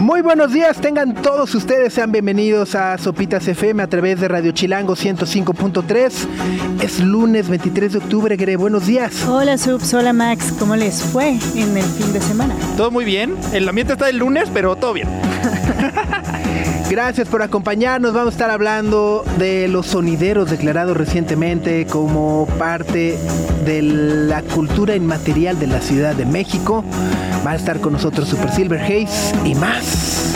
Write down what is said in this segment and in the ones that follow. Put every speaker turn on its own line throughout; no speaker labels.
Muy buenos días, tengan todos ustedes, sean bienvenidos a Sopitas FM a través de Radio Chilango 105.3. Es lunes 23 de octubre, Gre, buenos días.
Hola Subs, hola Max, ¿cómo les fue en el fin de semana?
Todo muy bien, el ambiente está del lunes, pero todo bien.
Gracias por acompañarnos. Vamos a estar hablando de los sonideros declarados recientemente como parte de la cultura inmaterial de la Ciudad de México. Va a estar con nosotros Super Silver Haze y más.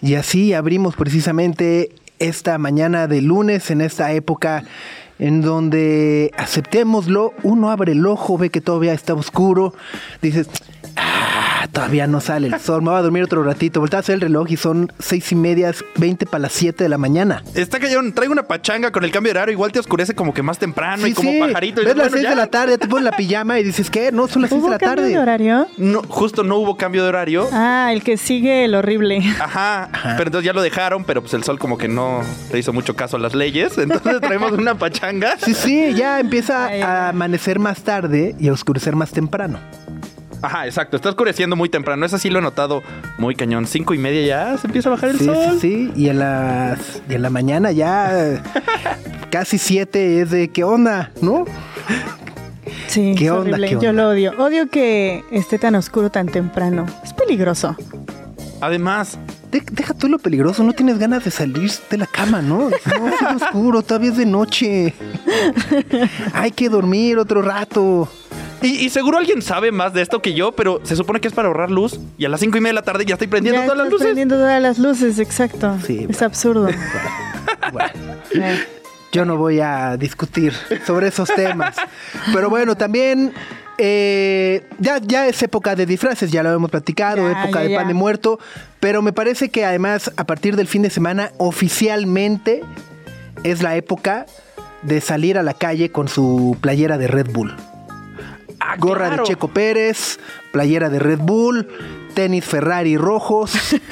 Y así abrimos precisamente esta mañana de lunes en esta época en donde aceptémoslo, uno abre el ojo, ve que todavía está oscuro, dices, ah, todavía no sale el sol, me voy a dormir otro ratito, volteas el reloj y son seis y media, 20 para las 7 de la mañana.
Está cañón, traigo una pachanga con el cambio de horario, igual te oscurece como que más temprano y como pajarito. Y
ves las 6 de la tarde, te pones la pijama y dices, ¿qué? No, son las 6 de la tarde.
cambio de horario?
No, justo no hubo cambio de horario.
Ah, el que sigue el horrible.
Ajá, pero entonces ya lo dejaron, pero pues el sol como que no le hizo mucho caso a las leyes, entonces traemos una pachanga
Sí, sí, ya empieza a amanecer más tarde y a oscurecer más temprano.
Ajá, exacto. Está oscureciendo muy temprano. Eso sí lo he notado muy cañón. Cinco y media ya se empieza a bajar el sol.
Sí, sí. Y en, las, y en la mañana ya casi siete es de qué onda, ¿no?
Sí, ¿Qué onda, Yo lo odio. Odio que esté tan oscuro tan temprano. Es peligroso.
Además,
deja tú lo peligroso, no tienes ganas de salir de la cama, ¿no? No, es oscuro, todavía es de noche. Hay que dormir otro rato.
Y, seguro alguien sabe más de esto que yo, pero se supone que es para ahorrar luz. Y a las cinco y media de la tarde ya estoy prendiendo todas las luces.
prendiendo todas las luces, exacto. Sí, es absurdo.
Bueno, yo no voy a discutir sobre esos temas. Pero bueno, también eh, ya, ya es época de disfraces, ya lo hemos platicado, época de pan de muerto, pero me parece que además a partir del fin de semana oficialmente es la época de salir a la calle con su playera de Red Bull. Ah, Gorra de Checo Pérez, playera de Red Bull, tenis Ferrari rojos.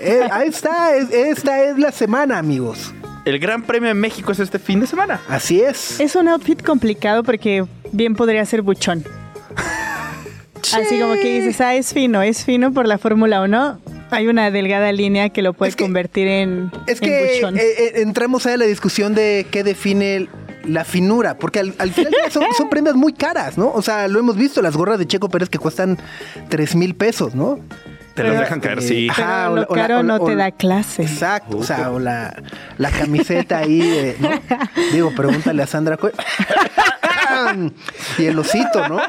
Eh, ahí está, esta es la semana, amigos
el Gran Premio de México es este fin de semana.
Así es.
Es un outfit complicado porque bien podría ser buchón. Así como que dices, ah, es fino, es fino por la Fórmula 1. Hay una delgada línea que lo puede convertir en,
es que eh, eh, entramos a la discusión de qué define la finura, porque al, final son, son, prendas muy caras, ¿no? O sea, lo hemos visto, las gorras de Checo Pérez que cuestan 3 mil pesos, ¿no?
Te las dejan caer, sí.
Ajá, lo caro no te da clase.
Exacto, o sea, o la, la camiseta ahí, ¿no? Digo, pregúntale a Sandra. y el osito, ¿no?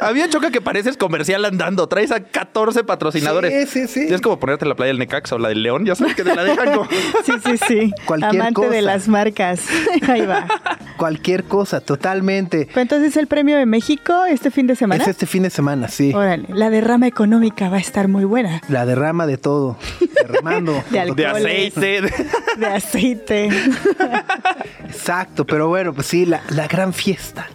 Había choca que pareces comercial andando. Traes a 14 patrocinadores.
Sí, sí, sí.
Es como ponerte la playa del Necaxa o la del León. Ya sabes que te la dejan como...
Sí, sí, sí. Cualquier Amante de las marcas. Ahí va.
Cualquier cosa, totalmente.
entonces el premio de México este fin de semana.
Es este fin de semana, sí.
Órale. La derrama económica va a estar muy buena.
La derrama de todo. Derramando.
de, de aceite.
De aceite.
Exacto, pero bueno, pues sí, la, gran fiesta.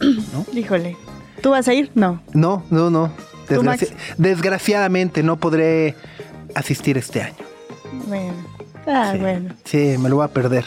¿no? Híjole. ¿Tú vas a ir? No.
No, no, no. desgraciadamente no podré asistir este año.
Bueno. Ah, bueno.
Sí, me lo voy a perder.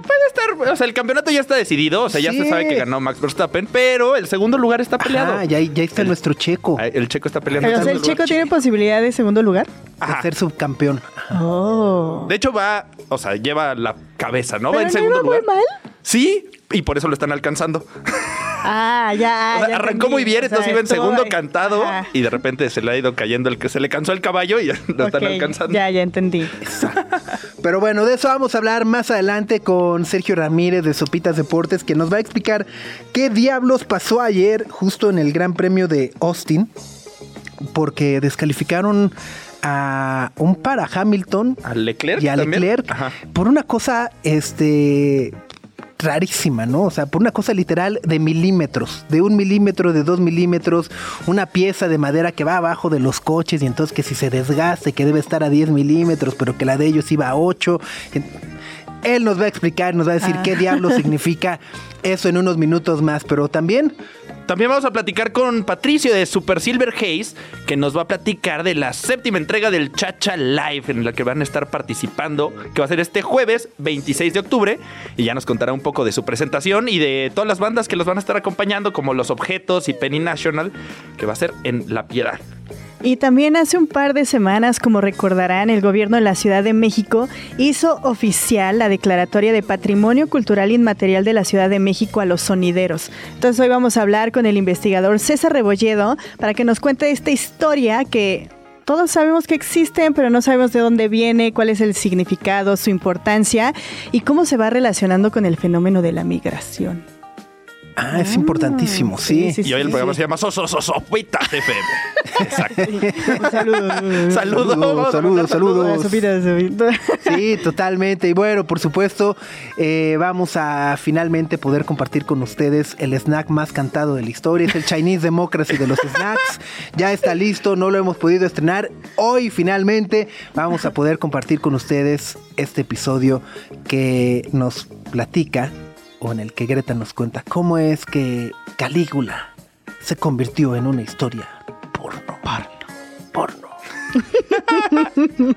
Puede estar. O sea, el campeonato ya está decidido. O sea, ya se sabe que ganó Max Verstappen, pero el segundo lugar está peleado.
Ah, ya, ya está nuestro checo.
Ah, el checo está peleando.
Pero, ¿el checo tiene posibilidad de segundo lugar?
De ser subcampeón.
Oh.
De hecho, va. O sea, lleva la cabeza, ¿no?
va
en segundo
no
lugar.
Muy mal?
Sí, y por eso lo están alcanzando.
Ah, ya.
arrancó muy bien, entonces iba en segundo cantado y de repente se le ha ido cayendo el que se le cansó el caballo y ya lo están alcanzando.
Ya, ya entendí.
Pero bueno, de eso vamos a hablar más adelante con Sergio Ramírez de Sopitas Deportes, que nos va a explicar qué diablos pasó ayer justo en el Gran Premio de Austin, porque descalificaron a un para Hamilton
a Leclerc
y a Leclerc por una cosa este rarísima, ¿no? O sea, por una cosa literal de milímetros, de un milímetro, de dos milímetros, una pieza de madera que va abajo de los coches y entonces que si se desgaste, que debe estar a 10 milímetros, pero que la de ellos iba a 8. Él nos va a explicar, nos va a decir
Ah.
qué diablo significa eso en unos minutos más, pero también
También vamos a platicar con Patricio de Super Silver Haze, que nos va a platicar de la séptima entrega del Chacha Live, en la que van a estar participando, que va a ser este jueves 26 de octubre, y ya nos contará un poco de su presentación y de todas las bandas que los van a estar acompañando, como Los Objetos y Penny National, que va a ser en La Piedad.
Y también hace un par de semanas, como recordarán, el gobierno de la Ciudad de México hizo oficial la declaratoria de Patrimonio Cultural Inmaterial de la Ciudad de México a los sonideros. Entonces hoy vamos a hablar con el investigador César Rebolledo para que nos cuente esta historia que todos sabemos que existen, pero no sabemos de dónde viene, cuál es el significado, su importancia y cómo se va relacionando con el fenómeno de la migración.
Ah, es importantísimo, sí.
sí, sí.
Y hoy el
sí,
programa se llama Sosososopitas FM. Exacto.
Saludos.
Saludos.
Saludos, saludos, saludos.
Sopita.
Sí, totalmente. Y bueno, por supuesto, eh, vamos a finalmente poder compartir con ustedes el snack más cantado de la historia. Es el Chinese Democracy de los snacks. Ya está listo, no lo hemos podido estrenar. Hoy finalmente vamos a poder compartir con ustedes este episodio que nos platica o en el que Greta nos cuenta cómo es que Calígula se convirtió en una historia porno. Porno. Porno.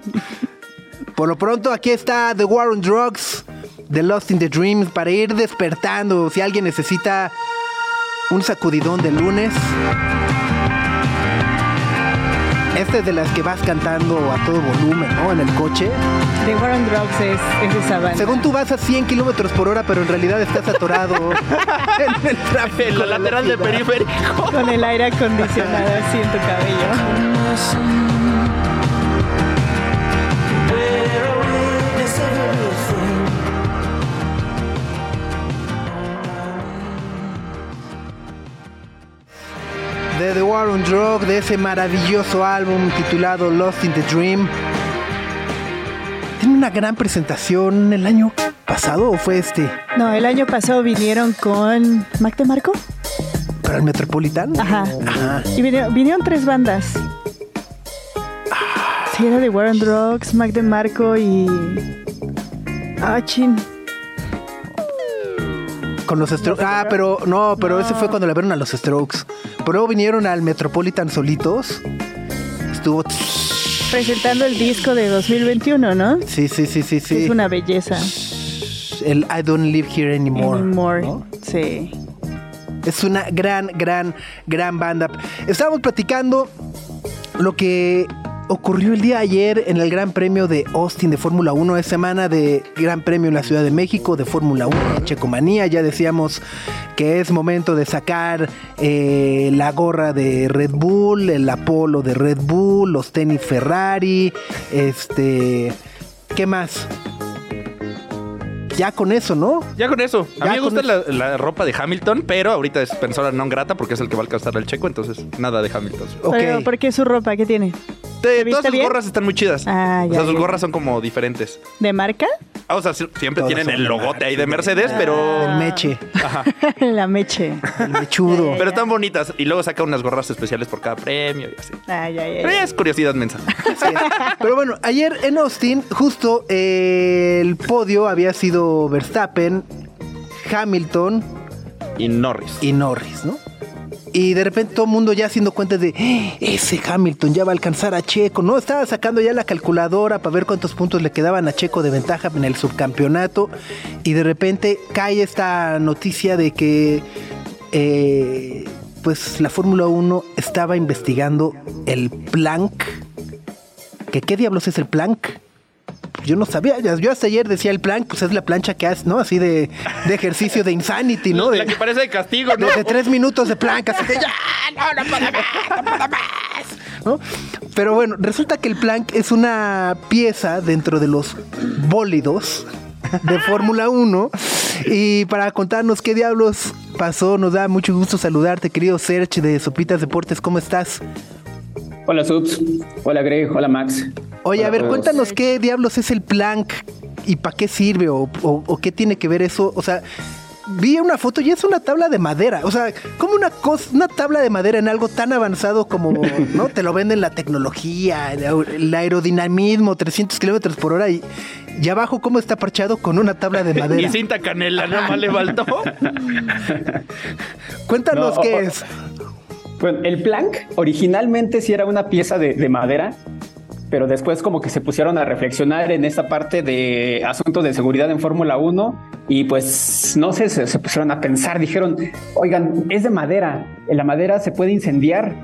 Por lo pronto, aquí está The War on Drugs, The Lost in the Dreams, para ir despertando. Si alguien necesita un sacudidón de lunes. Esta es de las que vas cantando a todo volumen, ¿no? En el coche.
The War on Drugs es, es esa banda.
Según tú vas a 100 kilómetros por hora, pero en realidad estás atorado en el tráfico.
En la lateral de periférico.
Con el aire acondicionado así en tu cabello.
De de ese maravilloso álbum titulado Lost in the Dream. Tiene una gran presentación el año pasado o fue este,
No, el año pasado vinieron con Mac de Marco.
para el Metropolitan.
Ajá.
Ajá.
Y vinieron, vinieron tres bandas. Sí, era The War on Drugs, Mac de Marco y. Ah, chin.
Con los Strokes. Ah, pero no, pero ese fue cuando le vieron a los Strokes. Pero luego vinieron al Metropolitan solitos. Estuvo.
Presentando el disco de 2021, ¿no?
Sí, sí, sí, sí, sí.
Es una belleza.
El I Don't Live Here Anymore.
Anymore.
¿no?
Sí.
Es una gran, gran, gran banda. Estábamos platicando lo que ocurrió el día ayer en el Gran Premio de Austin de Fórmula 1. Es semana de Gran Premio en la Ciudad de México de Fórmula 1, Checomanía. Ya decíamos que es momento de sacar eh, la gorra de Red Bull, el Apolo de Red Bull, los tenis Ferrari, este... ¿Qué más? Ya con eso, ¿no?
Ya con eso. A mí me gusta la, la ropa de Hamilton, pero ahorita es persona non grata porque es el que va a alcanzar el checo, entonces nada de Hamilton.
Ok.
Pero, ¿por qué su ropa? ¿Qué tiene?
Todas sus
bien?
gorras están muy chidas.
Ah,
o
ya,
sea, sus
ya.
gorras son como diferentes.
¿De marca?
Ah, o sea, si- siempre
Todas
tienen el logote
marca,
ahí de
sí.
Mercedes, pero.
El meche,
La meche.
el mechudo.
Pero están bonitas. Y luego saca unas gorras especiales por cada premio y así.
Ay, ay,
Pero
ay.
ya es curiosidad mensa.
Es. Pero bueno, ayer en Austin, justo eh, el podio había sido Verstappen, Hamilton
Y Norris.
y Norris, ¿no? Y de repente todo el mundo ya haciendo cuentas de "Eh, ese Hamilton ya va a alcanzar a Checo, ¿no? Estaba sacando ya la calculadora para ver cuántos puntos le quedaban a Checo de ventaja en el subcampeonato. Y de repente cae esta noticia de que eh, pues la Fórmula 1 estaba investigando el Planck. ¿Que ¿Qué diablos es el Planck? Yo no sabía, yo hasta ayer decía el Planck, pues es la plancha que hace, ¿no? Así de, de ejercicio de Insanity, ¿no? De-
La que parece de castigo, ¿no?
de, de tres minutos de planca, así de ya, no, no puedo más, no puedo más", ¿no? Pero bueno, resulta que el plank es una pieza dentro de los bólidos de Fórmula 1. Y para contarnos qué diablos pasó, nos da mucho gusto saludarte, querido Serge de Sopitas Deportes, ¿cómo estás?
Hola Subs, hola Greg, hola Max.
Oye,
Hola
a ver,
todos.
cuéntanos qué diablos es el plank y para qué sirve o, o- o qué tiene que ver eso. O sea, vi una foto y es una tabla de madera. O sea, como una cosa, una tabla de madera en algo tan avanzado como, ¿no? Te lo venden la tecnología, el, aer- el aerodinamismo, 300 kilómetros por hora y, Y abajo, ¿cómo está parchado? Con una tabla de madera.
y cinta canela, nada más le faltó.
Cuéntanos qué es.
Bueno, el plank originalmente sí era una pieza de, madera, pero después como que se pusieron a reflexionar en esta parte de asuntos de seguridad en Fórmula 1 y pues no sé, se, pusieron a pensar, dijeron, oigan, es de madera, la madera se puede incendiar.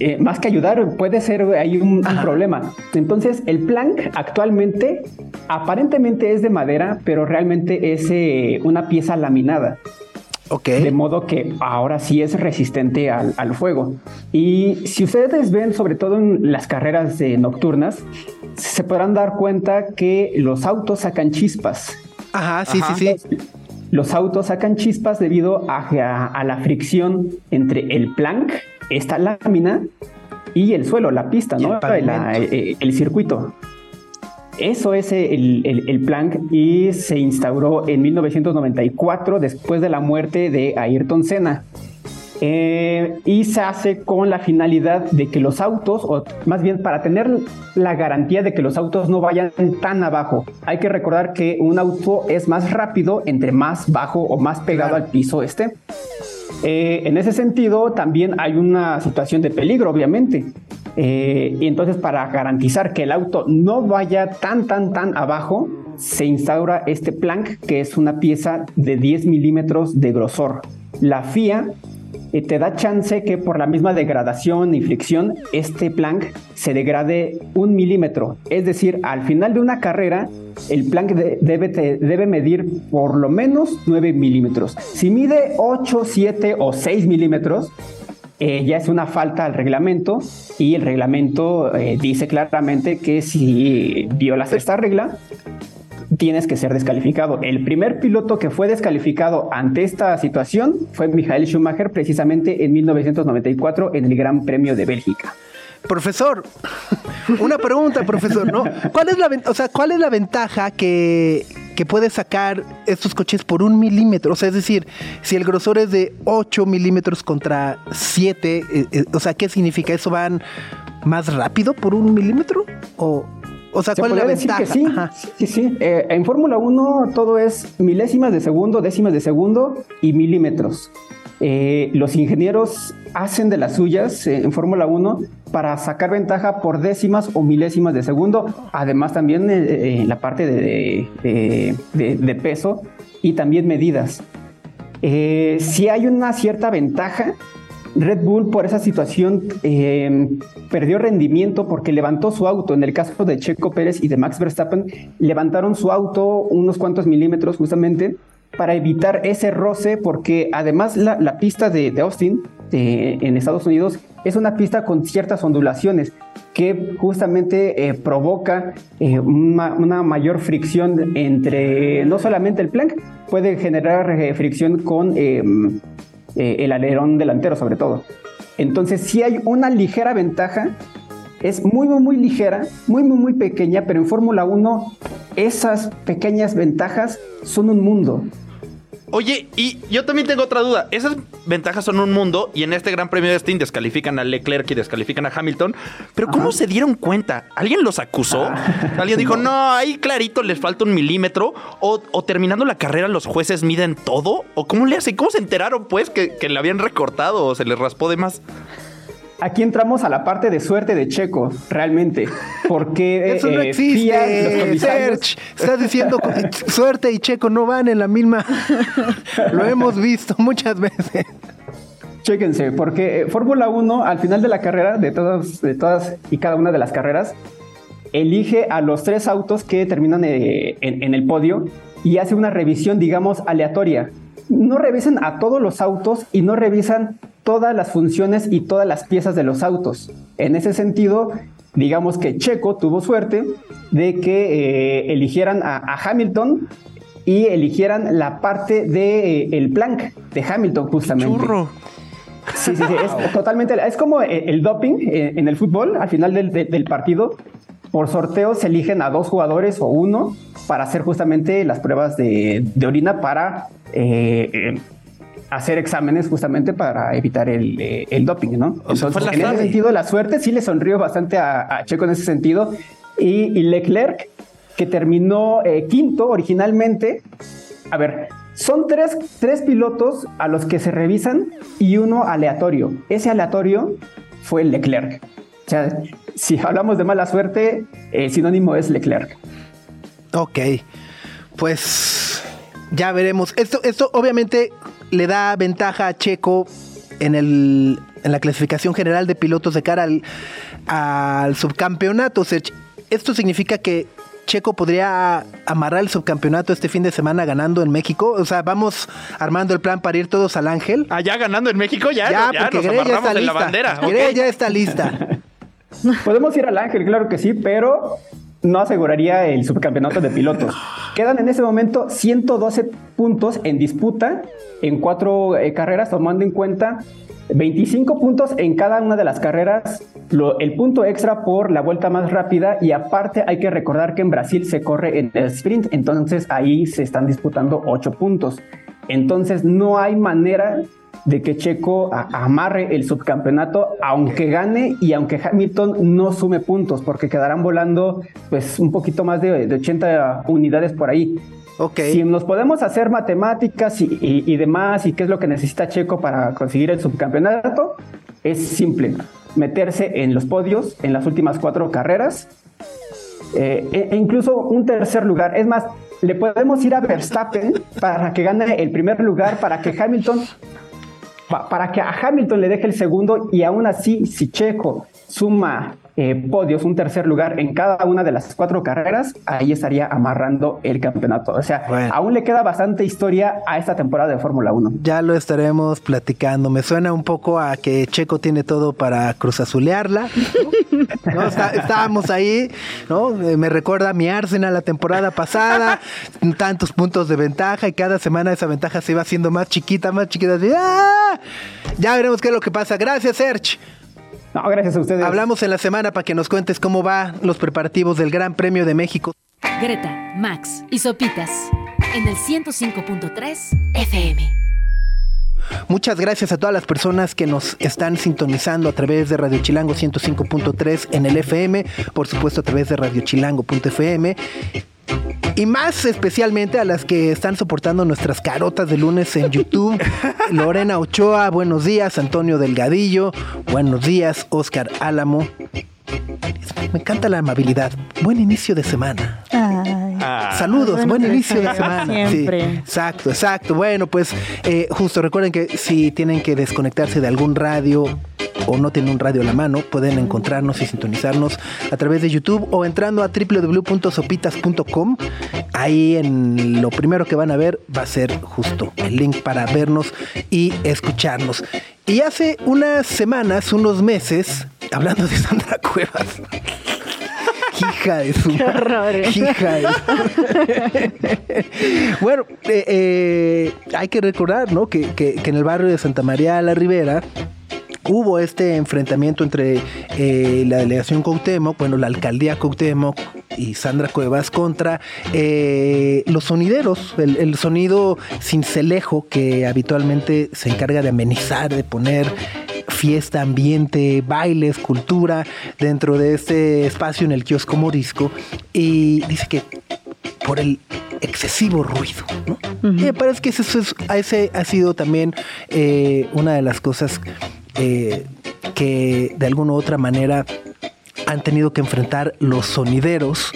Eh, más que ayudar, puede ser hay un, problema. Entonces, el plank actualmente aparentemente es de madera, pero realmente es eh, una pieza laminada. De modo que ahora sí es resistente al, fuego. Y si ustedes ven, sobre todo en las carreras nocturnas, se podrán dar cuenta que los autos sacan chispas.
Ajá, sí, sí, sí.
Los autos sacan chispas debido a, la fricción entre el plank, esta lámina, y el suelo, la pista, ¿no? Eh, el circuito. Eso es el, el, plan y se instauró en 1994 después de la muerte de Ayrton Senna. Eh, y se hace con la finalidad de que los autos, o más bien para tener la garantía de que los autos no vayan tan abajo. Hay que recordar que un auto es más rápido entre más bajo o más pegado al piso esté. Eh, en ese sentido, también hay una situación de peligro, obviamente. Eh, y entonces para garantizar que el auto no vaya tan, tan, tan abajo, se instaura este plank, que es una pieza de 10 milímetros de grosor. La FIA eh, te da chance que por la misma degradación y fricción, este plank se degrade un milímetro. Es decir, al final de una carrera, el plank debe, debe medir por lo menos 9 milímetros. Si mide 8, 7 o 6 milímetros, eh, ya es una falta al reglamento y el reglamento eh, dice claramente que si violas esta regla, tienes que ser descalificado. El primer piloto que fue descalificado ante esta situación fue Michael Schumacher precisamente en 1994 en el Gran Premio de Bélgica.
Profesor, una pregunta, profesor, ¿no? ¿Cuál es la, o sea, ¿cuál es la ventaja que, que puede sacar estos coches por un milímetro? O sea, es decir, si el grosor es de 8 milímetros contra 7, eh, eh, o sea, ¿qué significa? ¿Eso van más rápido por un milímetro? ¿O, o sea, ¿cuál es la ventaja?
sí, sí, sí. Eh, en Fórmula 1 todo es milésimas de segundo, décimas de segundo y milímetros. Eh, los ingenieros hacen de las suyas eh, en Fórmula 1 para sacar ventaja por décimas o milésimas de segundo, además también eh, en la parte de, peso y también medidas. si hay una cierta ventaja, Red Bull por esa situación perdió rendimiento porque levantó su auto. En el caso de Checo Pérez y de Max Verstappen, levantaron su auto unos cuantos milímetros justamente para evitar ese roce, porque además la, pista de, Austin en Estados Unidos es una pista con ciertas ondulaciones que justamente eh, provoca eh, una, mayor fricción entre no solamente el plank, puede generar eh, fricción con el alerón delantero sobre todo. Entonces si hay una ligera ventaja, es muy, muy, muy ligera, muy, muy, muy pequeña, pero en Fórmula 1 esas pequeñas ventajas son un mundo.
Oye, y yo también tengo otra duda. Esas ventajas son un mundo y en este Gran Premio de Steam descalifican a Leclerc y descalifican a Hamilton. Pero ¿cómo se dieron cuenta? ¿Alguien los acusó? Ah. ¿Alguien dijo, no. ahí clarito les falta un milímetro? ¿O, terminando la carrera los jueces miden todo? ¿O cómo le hacen? ¿Cómo se enteraron pues que, que le habían recortado o se les raspó de más?
Aquí entramos a la parte de suerte de Checo, realmente. Porque
eso no eh, existe. Serge, estás diciendo que suerte y Checo no van en la misma. Lo hemos visto muchas veces.
Chéquense, porque eh, Fórmula 1 al final de la carrera, de todas, de todas y cada una de las carreras, elige a los tres autos que terminan eh, en el podio y hace una revisión, digamos, aleatoria. No revisan a todos los autos y no revisan todas las funciones y todas las piezas de los autos. En ese sentido, digamos que Checo tuvo suerte de que eh, eligieran a, Hamilton y eligieran la parte del de, eh, el plank de Hamilton justamente.
Churro.
Sí, sí, sí, es totalmente, es como el, doping eh, en el fútbol, al final del, partido, por sorteo se eligen a dos jugadores o uno para hacer justamente las pruebas de, orina para hacer exámenes justamente para evitar el, eh, doping, ¿no? Entonces, en ese sentido, la suerte sí le sonrió bastante a, Checo en ese sentido. Y, Leclerc que terminó eh, quinto originalmente. A ver, son tres, tres pilotos a los que se revisan y uno aleatorio. Ese aleatorio fue Leclerc. O sea, si hablamos de mala suerte, el sinónimo es Leclerc.
Ok, pues ya veremos. Esto, esto obviamente le da ventaja a Checo en, el, en la clasificación general de pilotos de cara al, al subcampeonato. Esto significa que Checo podría amarrar el subcampeonato este fin de semana ganando en México. O sea, vamos armando el plan para ir todos al Ángel.
Ah, ya ganando en México, ya,
ya, porque
nos
ya está
lista.
la bandera. ya está lista.
Podemos ir al Ángel, claro que sí, pero no aseguraría el subcampeonato de pilotos. Quedan en ese momento 112 puntos en disputa en cuatro eh, carreras, tomando en cuenta 25 puntos en cada una de las carreras, el punto extra por la vuelta más rápida y aparte hay que recordar que en Brasil se corre en el sprint, entonces ahí se están disputando 8 puntos. Entonces no hay manera de que Checo amarre el subcampeonato, aunque gane y aunque Hamilton no sume puntos, porque quedarán volando pues un poquito más de, de 80 unidades por ahí. Si nos podemos hacer matemáticas y, demás, y qué es lo que necesita Checo para conseguir el subcampeonato, es simple. Meterse en los podios en las últimas cuatro carreras, eh, e, e incluso un tercer lugar. Es más, le podemos ir a Verstappen para que gane el primer lugar, para que Hamilton, para que a Hamilton le deje el segundo, y aún así, si Checo suma eh, podios, un tercer lugar en cada una de las cuatro carreras, ahí estaría amarrando el campeonato. O sea, aún le queda bastante historia a esta temporada de Fórmula 1.
Ya lo estaremos platicando. Me suena un poco a que Checo tiene todo para cruzazulearla. ¿no? estábamos ahí, ¿no? Eh, me recuerda a mi Arsenal la temporada pasada, tantos puntos de ventaja y cada semana esa ventaja se iba haciendo más chiquita, más chiquita. ¡ah! Ya veremos qué es lo que pasa. Gracias, Serge.
No, gracias a ustedes.
Hablamos en la semana para que nos cuentes cómo va los preparativos del Gran Premio de México.
Greta, Max y Sopitas en el 105.3 FM.
Muchas gracias a todas las personas que nos están sintonizando a través de Radio Chilango 105.3 en el FM, por supuesto a través de radiochilango.fm y más especialmente a las que están soportando nuestras carotas de lunes en YouTube. Lorena Ochoa, buenos días. Antonio Delgadillo, buenos días. Oscar Álamo. Me encanta la amabilidad. Buen inicio de semana. Ah. Saludos, buen inicio de semana.
Siempre.
exacto, exacto. Bueno, pues eh, justo recuerden que si tienen que desconectarse de algún radio o no tienen un radio a la mano, pueden encontrarnos y sintonizarnos a través de YouTube o entrando a www.sopitas.com. Ahí en lo primero que van a ver va a ser justo el link para vernos y escucharnos. Y hace unas semanas, unos meses, hablando de Sandra Cuevas. Hija de su.
Qué
Hija de bueno, eh, eh, hay que recordar, ¿no? Que, que, que en el barrio de Santa María la Ribera hubo este enfrentamiento entre eh, la delegación Cuauhtémoc, bueno, la alcaldía Cuauhtémoc y Sandra Cuevas contra eh, los sonideros, el, sonido cincelejo que habitualmente se encarga de amenizar, de poner fiesta, ambiente, bailes, cultura dentro de este espacio en el kiosco morisco y dice que por el excesivo ruido. me parece que eso ese ha sido también eh, una de las cosas eh, que de alguna u otra manera han tenido que enfrentar los sonideros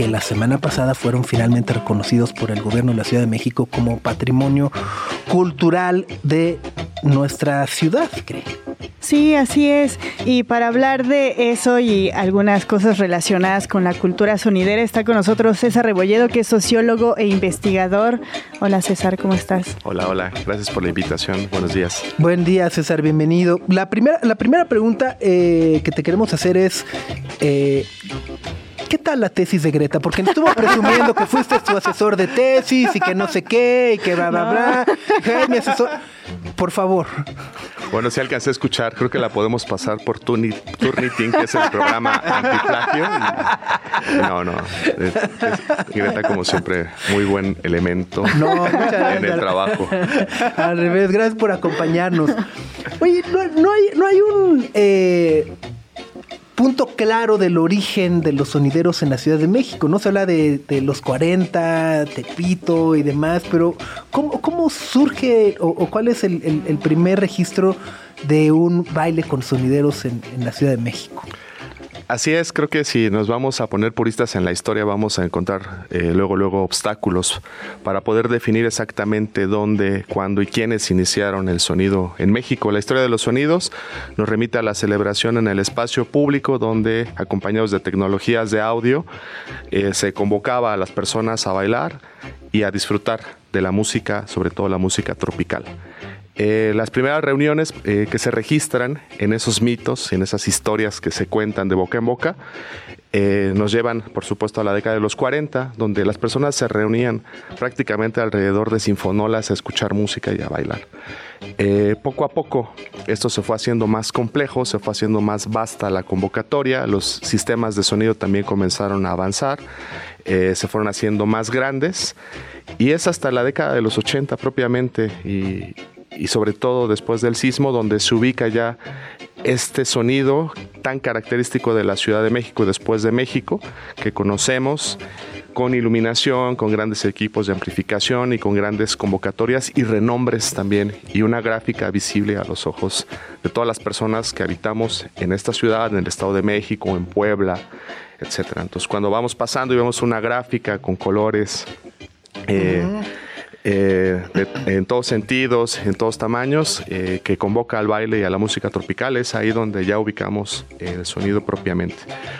que la semana pasada fueron finalmente reconocidos por el gobierno de la Ciudad de México como patrimonio cultural de nuestra ciudad, creo.
Sí, así es. Y para hablar de eso y algunas cosas relacionadas con la cultura sonidera, está con nosotros César Rebolledo, que es sociólogo e investigador. Hola César, ¿cómo estás?
Hola, hola. Gracias por la invitación. Buenos días.
Buen día, César. Bienvenido. La primera, la primera pregunta eh, que te queremos hacer es... Eh, ¿qué tal la tesis de Greta? Porque estuvo presumiendo que fuiste su asesor de tesis y que no sé qué y que bla, bla, bla. mi asesor. Por favor.
Bueno, si alcancé a escuchar, creo que la podemos pasar por Turnitin, que es el programa antiplagio. no, no. Greta, como siempre, muy buen elemento en el trabajo.
Al revés, gracias por acompañarnos. Oye, no, hay, no hay un. Eh, punto claro del origen de los sonideros en la Ciudad de México, ¿no? Se habla de, los 40, Tepito y demás, pero ¿cómo, cómo surge o, cuál es el, primer registro de un baile con sonideros en la Ciudad de México?
Así es, creo que si nos vamos a poner puristas en la historia, vamos a encontrar eh, luego, luego obstáculos para poder definir exactamente dónde, cuándo y quiénes iniciaron el sonido en México. La historia de los sonidos nos remite a la celebración en el espacio público, donde, acompañados de tecnologías de audio, eh, se convocaba a las personas a bailar y a disfrutar de la música, sobre todo la música tropical. Eh, las primeras reuniones eh, que se registran en esos mitos, en esas historias que se cuentan de boca en boca, eh, nos llevan, por supuesto, a la década de los 40, donde las personas se reunían prácticamente alrededor de sinfonolas a escuchar música y a bailar. poco a poco esto se fue haciendo más complejo, se fue haciendo más vasta la convocatoria, los sistemas de sonido también comenzaron a avanzar, se fueron haciendo más grandes y es hasta la década de los 80 propiamente y, y sobre todo después del sismo, donde se ubica ya este sonido tan característico de la Ciudad de México después de México, que conocemos con iluminación, con grandes equipos de amplificación y con grandes convocatorias y renombres también, y una gráfica visible a los ojos de todas las personas que habitamos en esta ciudad, en el Estado de México, en Puebla, etc. Entonces, cuando vamos pasando y vemos una gráfica con colores, eh, eh, en todos sentidos, en todos tamaños, eh, que convoca al baile y a la música tropical. Es ahí donde ya ubicamos el sonido propiamente.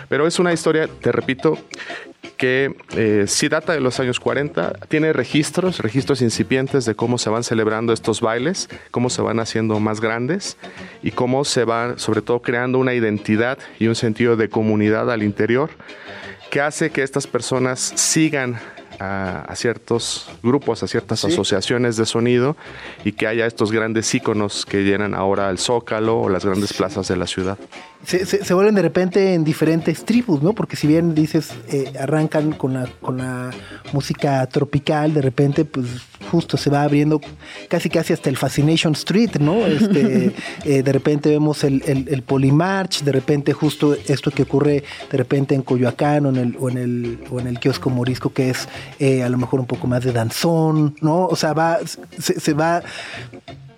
Pero es una historia, te repito, que eh, si data de los años 40, tiene registros, registros incipientes de cómo se van celebrando estos bailes, cómo se van haciendo más grandes y cómo se va sobre todo creando una identidad y un sentido de comunidad al interior que hace que estas personas sigan a, ciertos grupos, a ciertas asociaciones de sonido y que haya estos grandes íconos que llenan ahora el Zócalo o las grandes plazas de la ciudad
se, vuelven de repente en diferentes tribus, ¿no? Porque si bien dices, eh, arrancan con la, con la música tropical, de repente, pues justo se va abriendo casi casi hasta el Fascination Street, ¿no? Este, eh, de repente vemos el, el, Polymarch, de repente justo esto que ocurre de repente en Coyoacán o en el, o en el, o en el kiosco morisco, que es eh, a lo mejor un poco más de danzón, ¿no? O sea, va, se va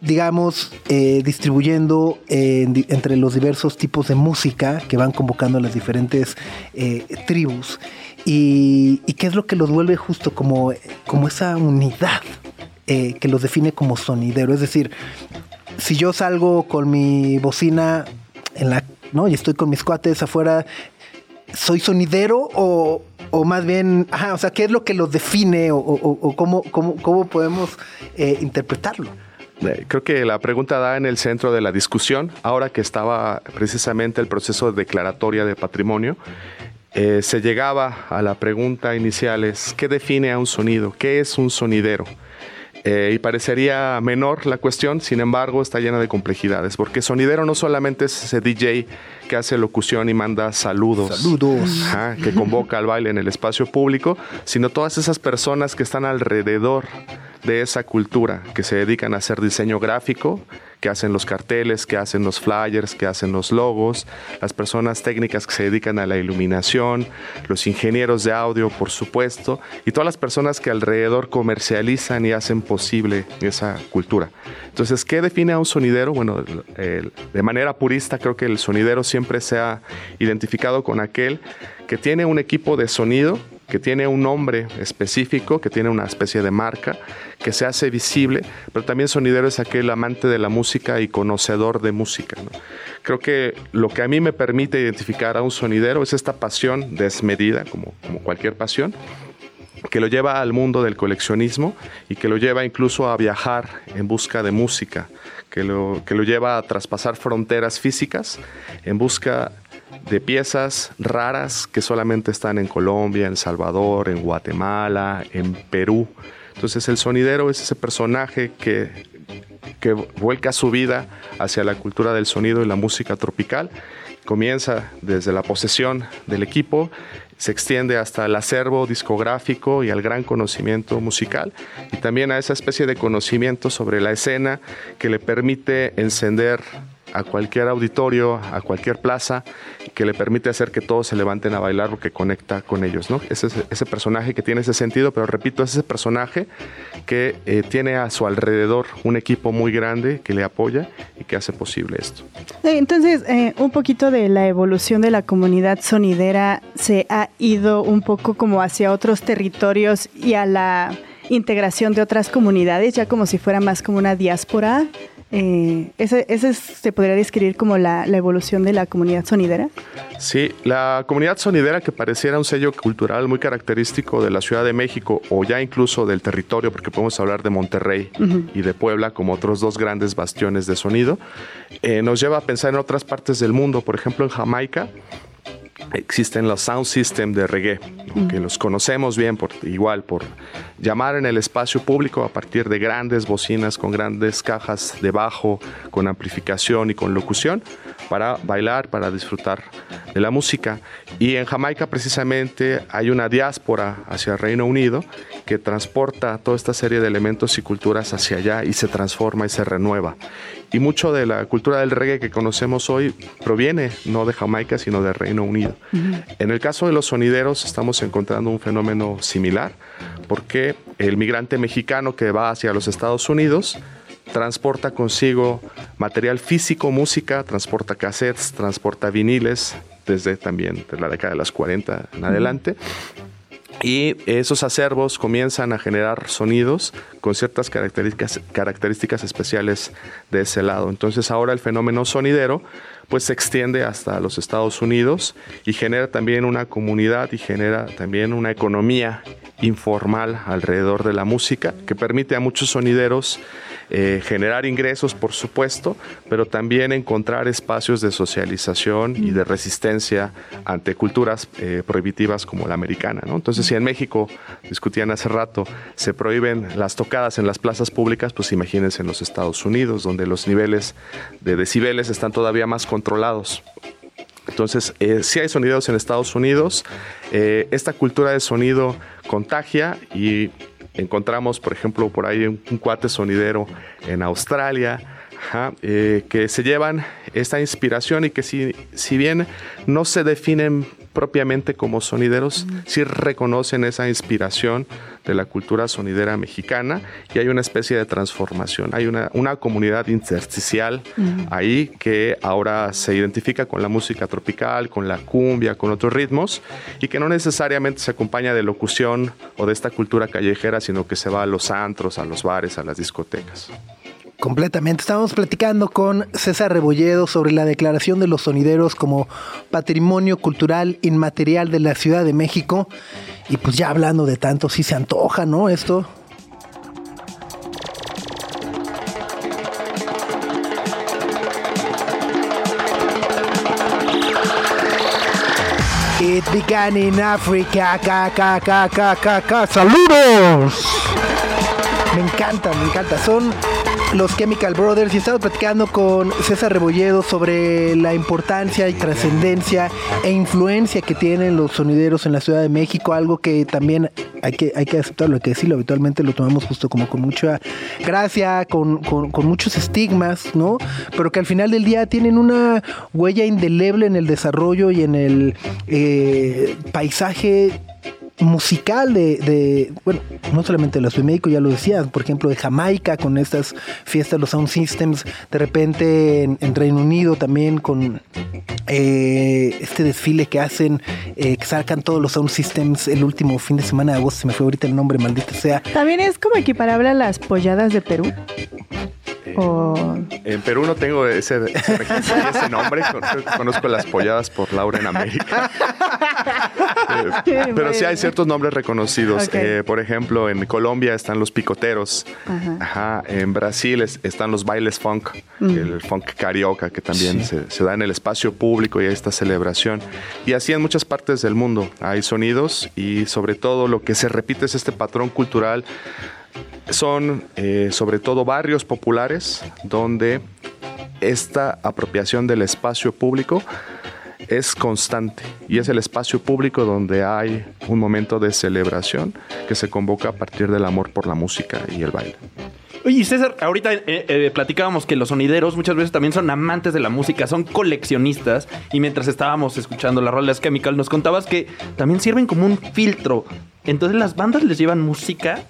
digamos, eh, distribuyendo entre los diversos tipos de música que van convocando las diferentes eh, tribus. Y, qué es lo que los vuelve justo como, como esa unidad eh, que los define como sonidero. Es decir, si yo salgo con mi bocina en la, ¿no? y estoy con mis cuates afuera, ¿soy sonidero o, o más bien, ajá, o sea, qué es lo que los define o, o, cómo, cómo, cómo, podemos interpretarlo?
Eh, creo que la pregunta da en el centro de la discusión, ahora que estaba precisamente el proceso de declaratoria de patrimonio. Eh, se llegaba a la pregunta inicial es, ¿qué define a un sonido? ¿Qué es un sonidero? Eh, y parecería menor la cuestión, sin embargo está llena de complejidades, porque sonidero no solamente es ese DJ que hace locución y manda saludos,
saludos.
que convoca al baile en el espacio público, sino todas esas personas que están alrededor de esa cultura, que se dedican a hacer diseño gráfico, que hacen los carteles, que hacen los flyers, que hacen los logos, las personas técnicas que se dedican a la iluminación, los ingenieros de audio, por supuesto, y todas las personas que alrededor comercializan y hacen posible esa cultura. Entonces, ¿qué define a un sonidero? Bueno, de manera purista creo que el sonidero siempre se ha identificado con aquel que tiene un equipo de sonido que tiene un nombre específico, que tiene una especie de marca, que se hace visible, pero también sonidero es aquel amante de la música y conocedor de música. Creo que lo que a mí me permite identificar a un sonidero es esta pasión desmedida, como, como cualquier pasión, que lo lleva al mundo del coleccionismo y que lo lleva incluso a viajar en busca de música, que lo, que lo lleva a traspasar fronteras físicas en busca de piezas raras que solamente están en Colombia, en Salvador, en Guatemala, en Perú. Entonces el sonidero es ese personaje que, que vuelca su vida hacia la cultura del sonido y la música tropical. Comienza desde la posesión del equipo, se extiende hasta el acervo discográfico y al gran conocimiento musical y también a esa especie de conocimiento sobre la escena que le permite encender a cualquier auditorio, a cualquier plaza, que le permite hacer que todos se levanten a bailar porque conecta con ellos, ¿no? Ese, personaje que tiene ese sentido, pero repito, es ese personaje que eh, tiene a su alrededor un equipo muy grande que le apoya y que hace posible esto.
Entonces, eh, un poquito de la evolución de la comunidad sonidera se ha ido un poco como hacia otros territorios y a la integración de otras comunidades, ya como si fuera más como una diáspora. Eh, ¿ese, ¿Ese se podría describir como la, la, evolución de la comunidad sonidera?
Sí, la comunidad sonidera que pareciera un sello cultural muy característico de la Ciudad de México o ya incluso del territorio, porque podemos hablar de Monterrey uh -huh. y de Puebla como otros dos grandes bastiones de sonido, eh, nos lleva a pensar en otras partes del mundo, por ejemplo en Jamaica existen los sound system de reggae, ¿no? que los conocemos bien por igual por llamar en el espacio público a partir de grandes bocinas con grandes cajas de bajo, con amplificación y con locución para bailar, para disfrutar de la música. Y en Jamaica precisamente hay una diáspora hacia el Reino Unido que transporta toda esta serie de elementos y culturas hacia allá y se transforma y se renueva. Y mucho de la cultura del reggae que conocemos hoy proviene no de Jamaica, sino del Reino Unido. Uh -huh. En el caso de los sonideros estamos encontrando un fenómeno similar, porque el migrante mexicano que va hacia los Estados Unidos transporta consigo material físico, música, transporta cassettes, transporta viniles, desde también de la década de las 40 en adelante. Y esos acervos comienzan a generar sonidos con ciertas características, características especiales de ese lado. Entonces ahora el fenómeno sonidero pues se extiende hasta los Estados Unidos y genera también una comunidad y genera también una economía informal alrededor de la música que permite a muchos sonideros eh, generar ingresos, por supuesto, pero también encontrar espacios de socialización y de resistencia ante culturas eh, prohibitivas como la americana. ¿no? Entonces, si en México, discutían hace rato, se prohíben las tocadas en las plazas públicas, pues imagínense en los Estados Unidos, donde los niveles de decibeles están todavía más controlados. Entonces, eh, sí hay sonidos en Estados Unidos. Eh, esta cultura de sonido contagia y encontramos, por ejemplo, por ahí un, cuate sonidero en Australia. Eh, que se llevan esta inspiración y que si, si bien no se definen propiamente como sonideros, sí reconocen esa inspiración de la cultura sonidera mexicana y hay una especie de transformación. Hay una, una comunidad intersticial mm. ahí que ahora se identifica con la música tropical, con la cumbia, con otros ritmos y que no necesariamente se acompaña de locución o de esta cultura callejera, sino que se va a los antros, a los bares, a las discotecas.
Completamente. Estábamos platicando con César Rebolledo sobre la declaración de los sonideros como patrimonio cultural inmaterial de la Ciudad de México. Y pues ya hablando de tanto, sí se antoja, ¿no? Esto. It began in Africa. Ca. ¡Saludos! Me encanta, me encanta. Son los Chemical Brothers y estamos platicando con César Rebolledo sobre la importancia y trascendencia e influencia que tienen los sonideros en la Ciudad de México, algo que también hay que, hay que aceptarlo, hay que decirlo, habitualmente lo tomamos justo como con mucha gracia, con, con, muchos estigmas, ¿no? Pero que al final del día tienen una huella indeleble en el desarrollo y en el eh, paisaje musical de, de, bueno, no solamente de de México, ya lo decía, por ejemplo, de Jamaica con estas fiestas, los sound systems, de repente en, en Reino Unido también con eh, este desfile que hacen, eh, que sacan todos los sound systems el último fin de semana de agosto, se me fue ahorita el nombre, maldita sea.
También es como equiparable a las polladas de Perú.
Eh. En Perú no tengo ese, ese, ese nombre, conozco las polladas por Laura en América. Pero sí hay ciertos nombres reconocidos. Okay. Eh, por ejemplo, en Colombia están los picoteros. Ajá. Ajá. En Brasil es, están los bailes funk, mm. el funk carioca, que también sí. se, se, da en el espacio público y hay esta celebración. Y así en muchas partes del mundo hay sonidos y sobre todo lo que se repite es este patrón cultural. Son eh, sobre todo barrios populares donde esta apropiación del espacio público es constante y es el espacio público donde hay un momento de celebración que se convoca a partir del amor por la música y el baile.
Oye, César, ahorita eh, eh, platicábamos que los sonideros muchas veces también son amantes de la música, son coleccionistas. Y mientras estábamos escuchando la rola Chemical, nos contabas que también sirven como un filtro. Entonces, ¿las bandas les llevan música?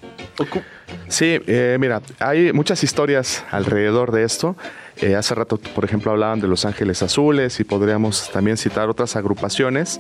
Sí, eh, mira, hay muchas historias alrededor de esto. Eh, hace rato, por ejemplo, hablaban de Los Ángeles Azules y podríamos también citar otras agrupaciones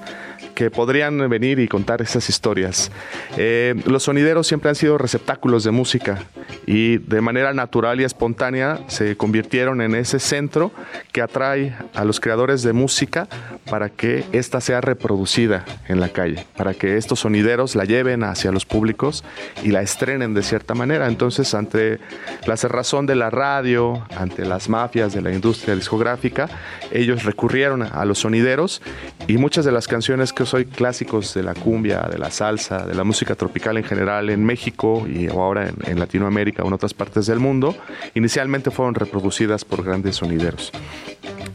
que podrían venir y contar esas historias. Eh, los sonideros siempre han sido receptáculos de música y de manera natural y espontánea se convirtieron en ese centro que atrae a los creadores de música para que ésta sea reproducida en la calle, para que estos sonideros la lleven hacia los públicos y la estrenen de cierta manera. Entonces, ante la cerrazón de la radio, ante las mafias de la industria discográfica, ellos recurrieron a los sonideros y muchas de las canciones que soy clásicos de la cumbia, de la salsa, de la música tropical en general en México y ahora en, Latinoamérica o en otras partes del mundo, inicialmente fueron reproducidas por grandes sonideros.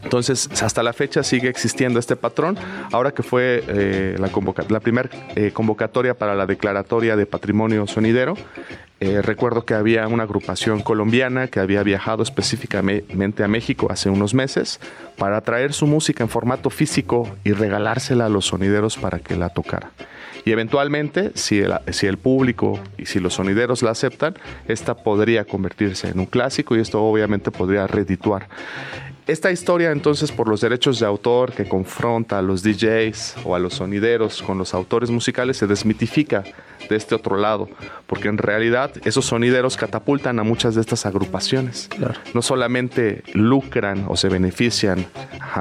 Entonces, hasta la fecha sigue existiendo este patrón. Ahora que fue eh, la, primera eh, convocatoria para la declaratoria de patrimonio sonidero, eh, recuerdo que había una agrupación colombiana que había viajado específicamente a México hace unos meses para traer su música en formato físico y regalársela a los sonideros para que la tocara. Y eventualmente, si el, si el público y si los sonideros la aceptan, esta podría convertirse en un clásico y esto obviamente podría redituar. Esta historia entonces por los derechos de autor que confronta a los DJs o a los sonideros con los autores musicales se desmitifica de este otro lado, porque en realidad esos sonideros catapultan a muchas de estas agrupaciones. No solamente lucran o se benefician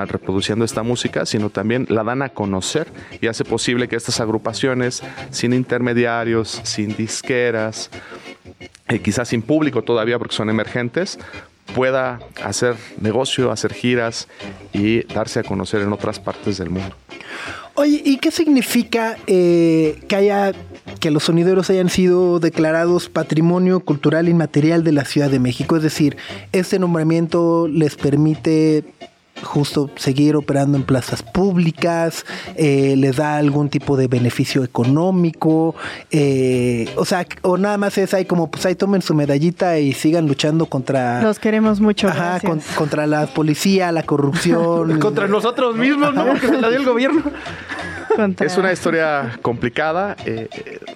reproduciendo esta música, sino también la dan a conocer y hace posible que estas agrupaciones, sin intermediarios, sin disqueras, eh, quizás sin público todavía porque son emergentes, pueda hacer negocio, hacer giras y darse a conocer en otras partes del mundo.
Oye, ¿y qué significa eh, que haya que los sonideros hayan sido declarados patrimonio cultural inmaterial de la Ciudad de México? Es decir, este nombramiento les permite justo seguir operando en plazas públicas, eh, les da algún tipo de beneficio económico, eh, o sea, o nada más es ahí como, pues ahí tomen su medallita y sigan luchando contra...
Los queremos mucho.
Ajá, contra la policía, la corrupción.
contra nosotros mismos, ¿no? Que se la dio el gobierno.
Es una historia complicada. Eh,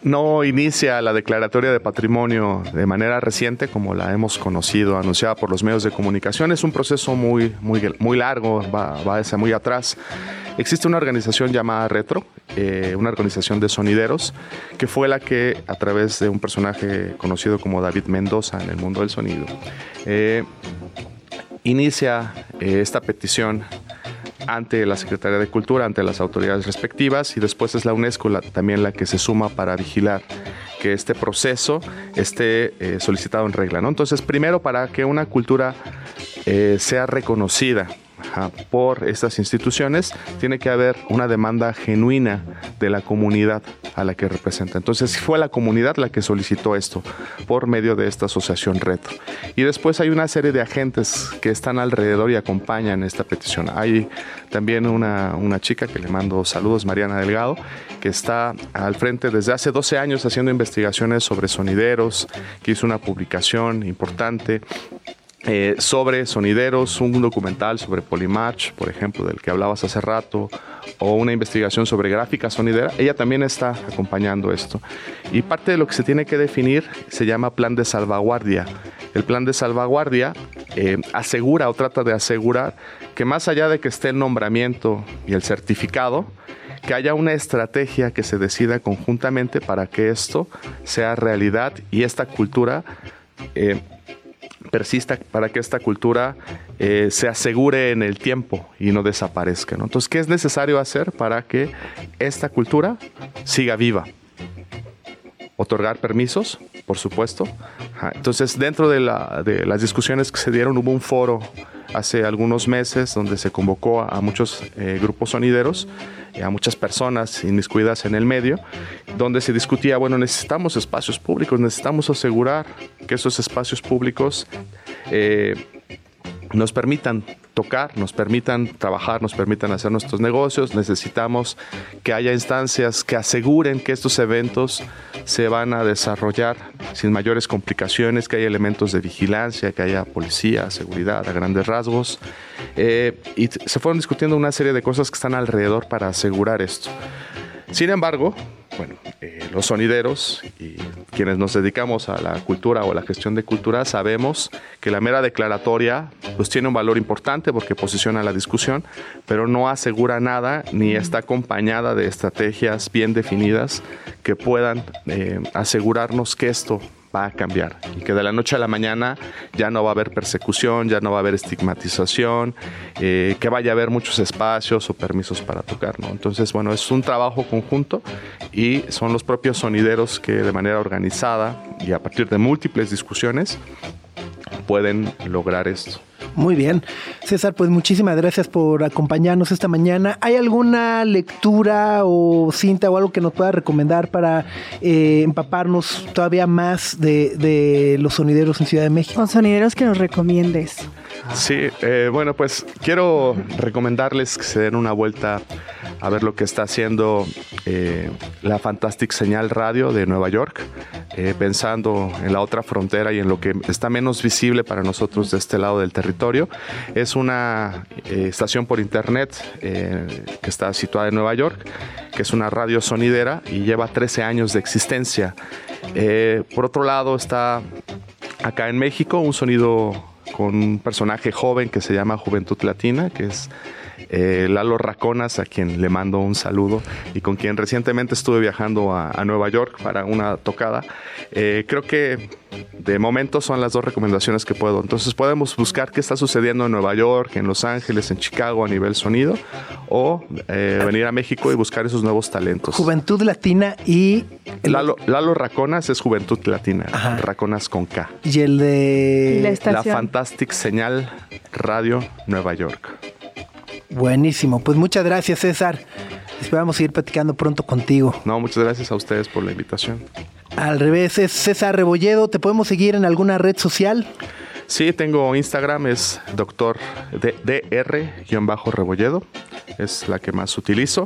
no inicia la declaratoria de patrimonio de manera reciente como la hemos conocido, anunciada por los medios de comunicación. Es un proceso muy, muy, muy largo, va, va hacia muy atrás. Existe una organización llamada Retro, eh, una organización de sonideros, que fue la que, a través de un personaje conocido como David Mendoza en el mundo del sonido, eh, inicia esta petición ante la Secretaría de Cultura, ante las autoridades respectivas y después es la UNESCO también la que se suma para vigilar que este proceso esté eh, solicitado en regla. ¿no? Entonces, primero para que una cultura eh, sea reconocida por estas instituciones, tiene que haber una demanda genuina de la comunidad a la que representa. Entonces fue la comunidad la que solicitó esto por medio de esta asociación Retro. Y después hay una serie de agentes que están alrededor y acompañan esta petición. Hay también una, una chica que le mando saludos, Mariana Delgado, que está al frente desde hace 12 años haciendo investigaciones sobre sonideros, que hizo una publicación importante eh, sobre sonideros, un documental sobre Polymatch, por ejemplo, del que hablabas hace rato, o una investigación sobre gráfica sonidera, ella también está acompañando esto. Y parte de lo que se tiene que definir se llama plan de salvaguardia. El plan de salvaguardia eh, asegura o trata de asegurar que más allá de que esté el nombramiento y el certificado, que haya una estrategia que se decida conjuntamente para que esto sea realidad y esta cultura eh, persista para que esta cultura eh, se asegure en el tiempo y no desaparezca. Entonces, ¿qué es necesario hacer para que esta cultura siga viva? Otorgar permisos, por supuesto. Entonces, dentro de, las discusiones que se dieron, hubo un foro hace algunos meses donde se convocó a, muchos eh, grupos sonideros a muchas personas inmiscuidas en el medio, donde se discutía, bueno, necesitamos espacios públicos, necesitamos asegurar que esos espacios públicos eh, nos permitan tocar, nos permitan trabajar, nos permitan hacer nuestros negocios. Necesitamos que haya instancias que aseguren que estos eventos se van a desarrollar sin mayores complicaciones, que haya elementos de vigilancia, que haya policía, seguridad a grandes rasgos. Eh, y se fueron discutiendo una serie de cosas que están alrededor para asegurar esto. Sin embargo, bueno, eh, los sonideros y quienes nos dedicamos a la cultura o la gestión de cultura sabemos que la mera declaratoria pues tiene un valor importante porque posiciona la discusión, pero no asegura nada ni está acompañada de estrategias bien definidas que puedan eh, asegurarnos que esto va a cambiar y que de la noche a la mañana ya no va a haber persecución, ya no va a haber estigmatización, eh, que vaya a haber muchos espacios o permisos para tocar. ¿no? Entonces, bueno, es un trabajo conjunto y son los propios sonideros que de manera organizada y a partir de múltiples discusiones pueden lograr esto.
Muy bien. César, pues muchísimas gracias por acompañarnos esta mañana. ¿Hay alguna lectura o cinta o algo que nos pueda recomendar para eh, empaparnos todavía más de, los sonideros en Ciudad de México?
Sonideros que nos recomiendes.
Sí, eh, bueno, pues quiero recomendarles que se den una vuelta a ver lo que está haciendo eh, la Fantastic Señal Radio de Nueva York, eh, pensando en la otra frontera y en lo que está menos visible para nosotros de este lado del territorio. Es una eh, estación por internet que está situada en Nueva York, que es una radio sonidera y lleva 13 años de existencia. por otro lado está acá en México un sonido con un personaje joven que se llama Juventud Latina, que es eh, Lalo Raconas, a quien le mando un saludo y con quien recientemente estuve viajando a, Nueva York para una tocada. Eh, creo que de momento son las dos recomendaciones que puedo. Entonces podemos buscar qué está sucediendo en Nueva York, en Los Ángeles, en Chicago a nivel sonido o eh, venir a México y buscar esos nuevos talentos.
Juventud Latina y...
Lalo, Raconas es Juventud Latina, Raconas con K.
Y el de...
la, la Fantastic Señal Radio Nueva York.
Buenísimo, pues muchas gracias César. Esperamos seguir platicando pronto contigo.
No, muchas gracias a ustedes por la invitación.
Al revés, es César Rebolledo. ¿Te podemos seguir en alguna red social?
Sí, tengo Instagram, es doctor dr-rebolledo, es la que más utilizo.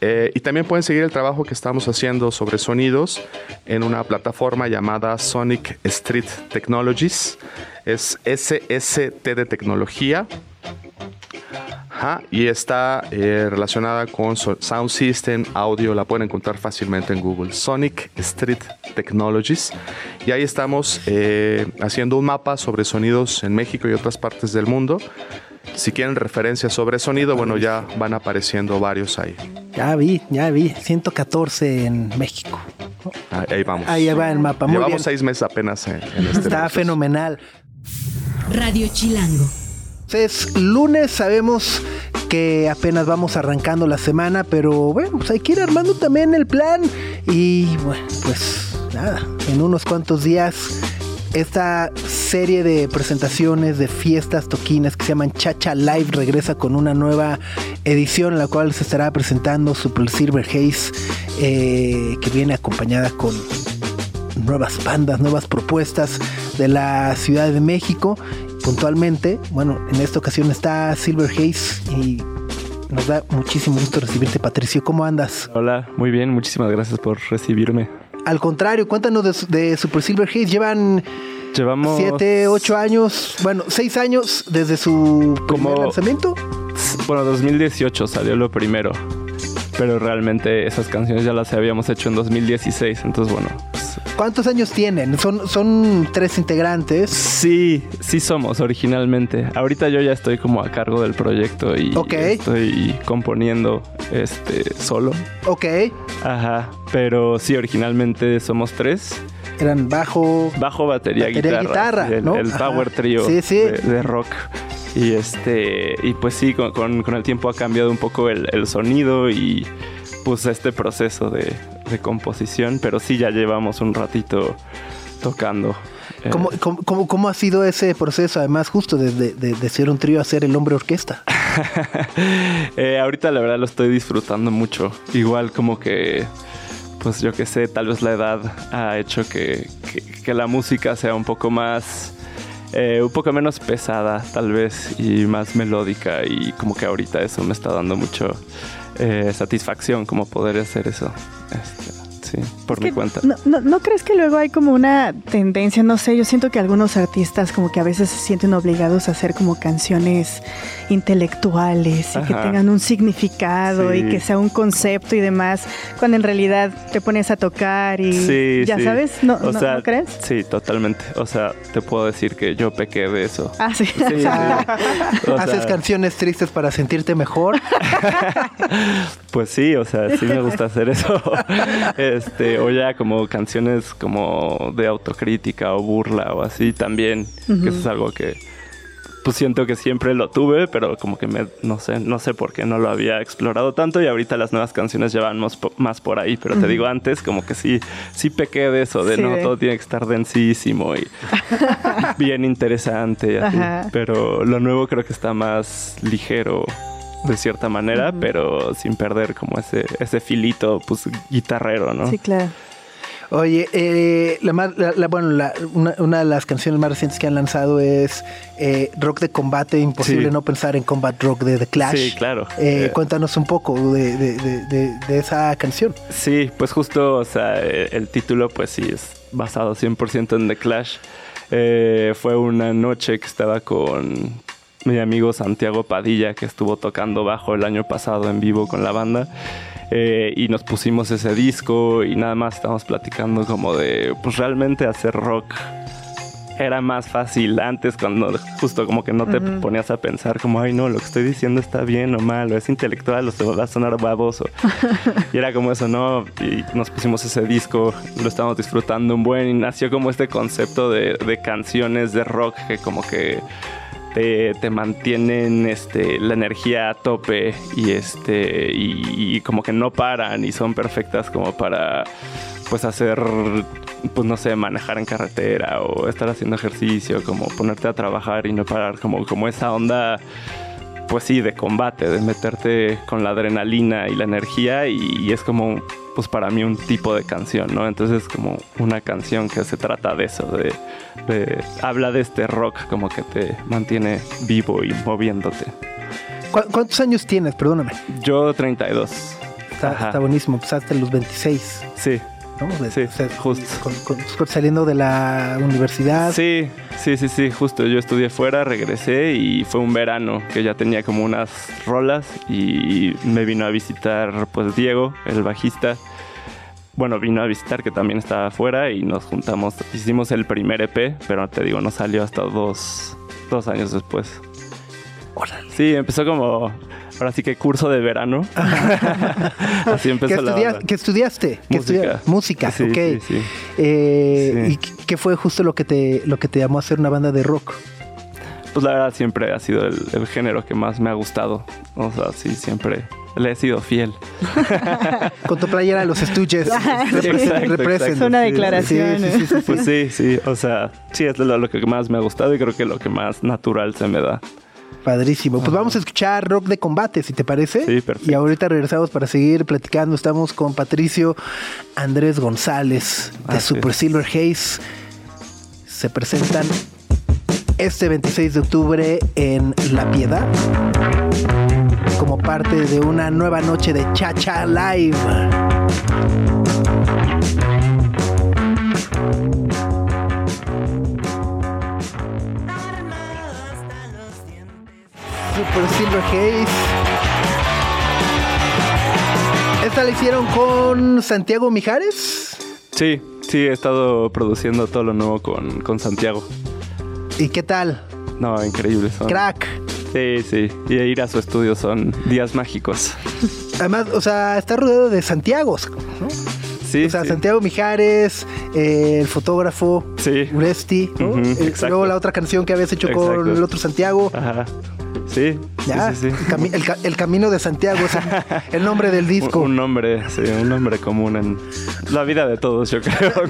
Eh, y también pueden seguir el trabajo que estamos haciendo sobre sonidos en una plataforma llamada Sonic Street Technologies. Es SST de tecnología y está eh, relacionada con Sound System, audio, la pueden encontrar fácilmente en Google. Sonic Street Technologies. Y ahí estamos eh, haciendo un mapa sobre sonidos en México y otras partes del mundo. Si quieren referencias sobre sonido, bueno, ya van apareciendo varios ahí.
Ya vi, ya vi. 114 en México.
Ahí, vamos.
Ahí va el mapa. Muy
Llevamos seis meses apenas en, este
Está fenomenal.
Radio Chilango.
Es lunes, sabemos que apenas vamos arrancando la semana, pero bueno, pues hay que ir armando también el plan. Y bueno, pues nada, en unos cuantos días esta serie de presentaciones, de fiestas toquinas que se llaman Chacha Live regresa con una nueva edición la cual se estará presentando Super Silver Haze, eh, que viene acompañada con nuevas bandas, nuevas propuestas de la Ciudad de México puntualmente. Bueno, en esta ocasión está Silver Haze y nos da muchísimo gusto recibirte, Patricio. ¿Cómo andas?
Hola, muy bien, muchísimas gracias por recibirme.
Al contrario, cuéntanos de, Super Silver Haze. Llevan
Llevamos
siete, ocho años, bueno, seis años desde su primer lanzamiento.
Bueno, 2018 salió lo primero, pero realmente esas canciones ya las habíamos hecho en 2016, entonces bueno,
¿Cuántos años tienen? ¿Son, son tres integrantes?
Sí, sí somos originalmente. Ahorita yo ya estoy como a cargo del proyecto y estoy componiendo este solo.
Ok.
Ajá, pero sí, originalmente somos tres.
Eran bajo...
Bajo, batería, guitarra. el, power trio De, rock. Y este y pues sí, con, el tiempo ha cambiado un poco el, el sonido y pues este proceso de, composición, pero sí ya llevamos un ratito tocando.
Eh. ¿Cómo, ha sido ese proceso, además, justo de, ser un trío a ser el hombre orquesta?
Eh, ahorita la verdad lo estoy disfrutando mucho. Igual como que, pues yo que sé, tal vez la edad ha hecho que, la música sea un poco más eh, un poco menos pesada tal vez y más melódica y como que ahorita eso me está dando mucho eh, satisfacción como poder hacer eso. Este, sí, por mi cuenta.
No, no, crees que luego hay como una tendencia? No sé, yo siento que algunos artistas como que a veces se sienten obligados a hacer como canciones intelectuales y que tengan un significado y que sea un concepto y demás, cuando en realidad te pones a tocar y ya sabes, ¿No, crees?
Sí, totalmente. O sea, te puedo decir que yo pequé de eso.
Ah, sí.
¿Haces canciones tristes para sentirte mejor?
pues sí, o sea, sí me gusta hacer eso. este, o ya como canciones como de autocrítica o burla o así también, que eso es algo que pues siento que siempre lo tuve, pero como que me, no sé, no sé por qué no lo había explorado tanto y ahorita las nuevas canciones llevan más, más por ahí, pero te digo antes como que sí, sí pequé de eso, de no, todo tiene que estar densísimo y bien interesante, pero lo nuevo creo que está más ligero de cierta manera, pero sin perder como ese, ese filito, pues guitarrero, ¿no?
Sí, claro.
Oye, eh, la, bueno, una, de las canciones más recientes que han lanzado es eh, Rock de Combate, imposible no pensar en Combat Rock de The Clash.
Sí, claro.
Eh, cuéntanos un poco de, esa canción.
Sí, pues justo, o sea, el título pues sí es basado 100% en The Clash. fue una noche que estaba con mi amigo Santiago Padilla, que estuvo tocando bajo el año pasado en vivo con la banda. Eh, y nos pusimos ese disco y nada más estábamos platicando como de, pues realmente hacer rock era más fácil antes cuando justo como que no te ponías a pensar como, ay no, lo que estoy diciendo está bien o mal, o es intelectual o se va a sonar baboso. y era como eso, ¿no? Y nos pusimos ese disco, lo estábamos disfrutando un buen y nació como este concepto de, de canciones de rock que como que te, mantienen este, la energía a tope y, este, y, como que no paran y son perfectas como para pues hacer, pues no sé, manejar en carretera o estar haciendo ejercicio, como ponerte a trabajar y no parar, como, como esa onda pues sí, de combate, de meterte con la adrenalina y la energía y es como pues para mí un tipo de canción, ¿no? Entonces como una canción que se trata de eso, de, habla de este rock como que te mantiene vivo y moviéndote.
¿Cuántos años tienes? Perdóname.
Yo 32.
Está, está buenísimo, pues hasta los 26.
Sí.
¿No? sí, justo. saliendo de la universidad.
Sí, sí, sí, sí, justo. Yo estudié fuera, regresé y fue un verano que ya tenía como unas rolas y me vino a visitar pues Diego, el bajista. Bueno, vino a visitar que también estaba afuera y nos juntamos, hicimos el primer EP, pero te digo, no salió hasta dos, dos años después. Sí, empezó como ahora sí que curso de verano.
Así empezó ¿Qué, ¿Qué estudiaste?
Música.
Música, ok. Eh, ¿Y qué fue justo lo que, te, lo que te llamó a hacer una banda de rock?
Pues la verdad siempre ha sido el, género que más me ha gustado. O sea, sí, siempre le he sido fiel.
Con tu playera de los estuches.
Es una declaración.
Sí, pues sí, sí. O sea, sí, es lo, que más me ha gustado y creo que lo que más natural se me da.
Padrísimo. Pues vamos a escuchar rock de combate, si te parece.
Sí, perfecto.
Y ahorita regresamos para seguir platicando. Estamos con Patricio Andrés González de Super Silver Haze. Se presentan este 26 de octubre en La Piedad como parte de una nueva noche de Chacha Live. Super Silver Haze. ¿Esta la hicieron con Santiago Mijares?
Sí, sí, he estado produciendo todo lo nuevo con, Santiago.
¿Y qué tal?
No, increíble.
Crack.
Sí, sí. Y ir a su estudio son días mágicos.
Además, o sea, está rodeado de Santiago, ¿no?
Sí,
o sea, Santiago Mijares, eh, el fotógrafo,
sí.
Uresti, ¿no? Eh, luego la otra canción que habías hecho con el otro Santiago.
Ajá. Sí,
ya, sí, el, Camino de Santiago es el, nombre del disco.
Un, nombre, sí, un nombre común en la vida de todos, yo creo.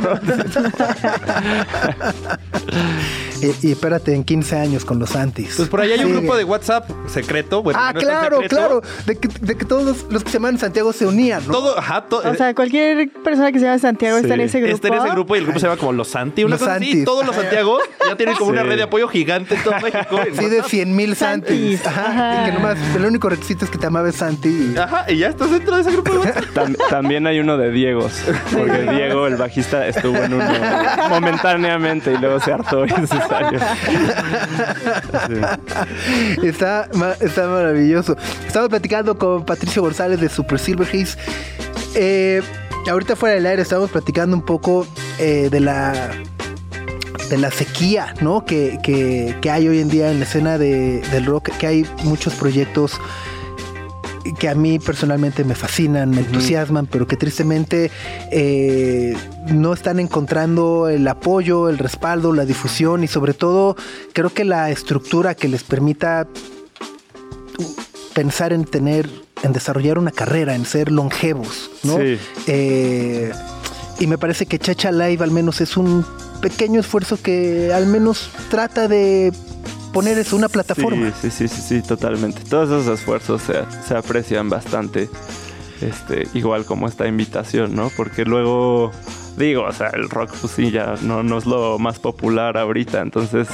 Y, espérate, en 15 años con los antis.
Pues por ahí hay un grupo de WhatsApp secreto.
ah, claro, claro. De que, de que, todos los que se llaman Santiago se unían, ¿no?
Todo, ajá,
o sea, cualquier persona que se llama Santiago está en ese grupo.
Está en ese grupo y el grupo se llama como Los Santi. Una los cosa así. Todos los Santiago ya tienen como una red de apoyo gigante en todo México.
Sí, de 100 mil Santis. Ajá. Y que nomás, el único requisito es que te amabes Santi.
Ajá, y ya estás dentro de ese grupo de WhatsApp.
también hay uno de Diegos. Porque Diego, el bajista, estuvo en uno momentáneamente y luego se hartó y se
Está, está maravilloso. Estamos platicando con Patricio González de Super Silver Haze. Eh, ahorita fuera del aire estamos platicando un poco eh, de la de la sequía ¿no? que, que, hay hoy en día en la escena de, del rock, que hay muchos proyectos que a mí personalmente me fascinan, me entusiasman, pero que tristemente eh, no están encontrando el apoyo, el respaldo, la difusión y sobre todo creo que la estructura que les permita pensar en tener, en desarrollar una carrera, en ser longevos, ¿no? Eh, y me parece que Chacha Live al menos es un pequeño esfuerzo que al menos trata de poner eso, una plataforma.
Sí, sí, sí, sí, totalmente. Todos esos esfuerzos se, aprecian bastante. Este, igual como esta invitación, ¿no? Porque luego, digo, o sea, el rock, pues sí, ya no, no es lo más popular ahorita, entonces,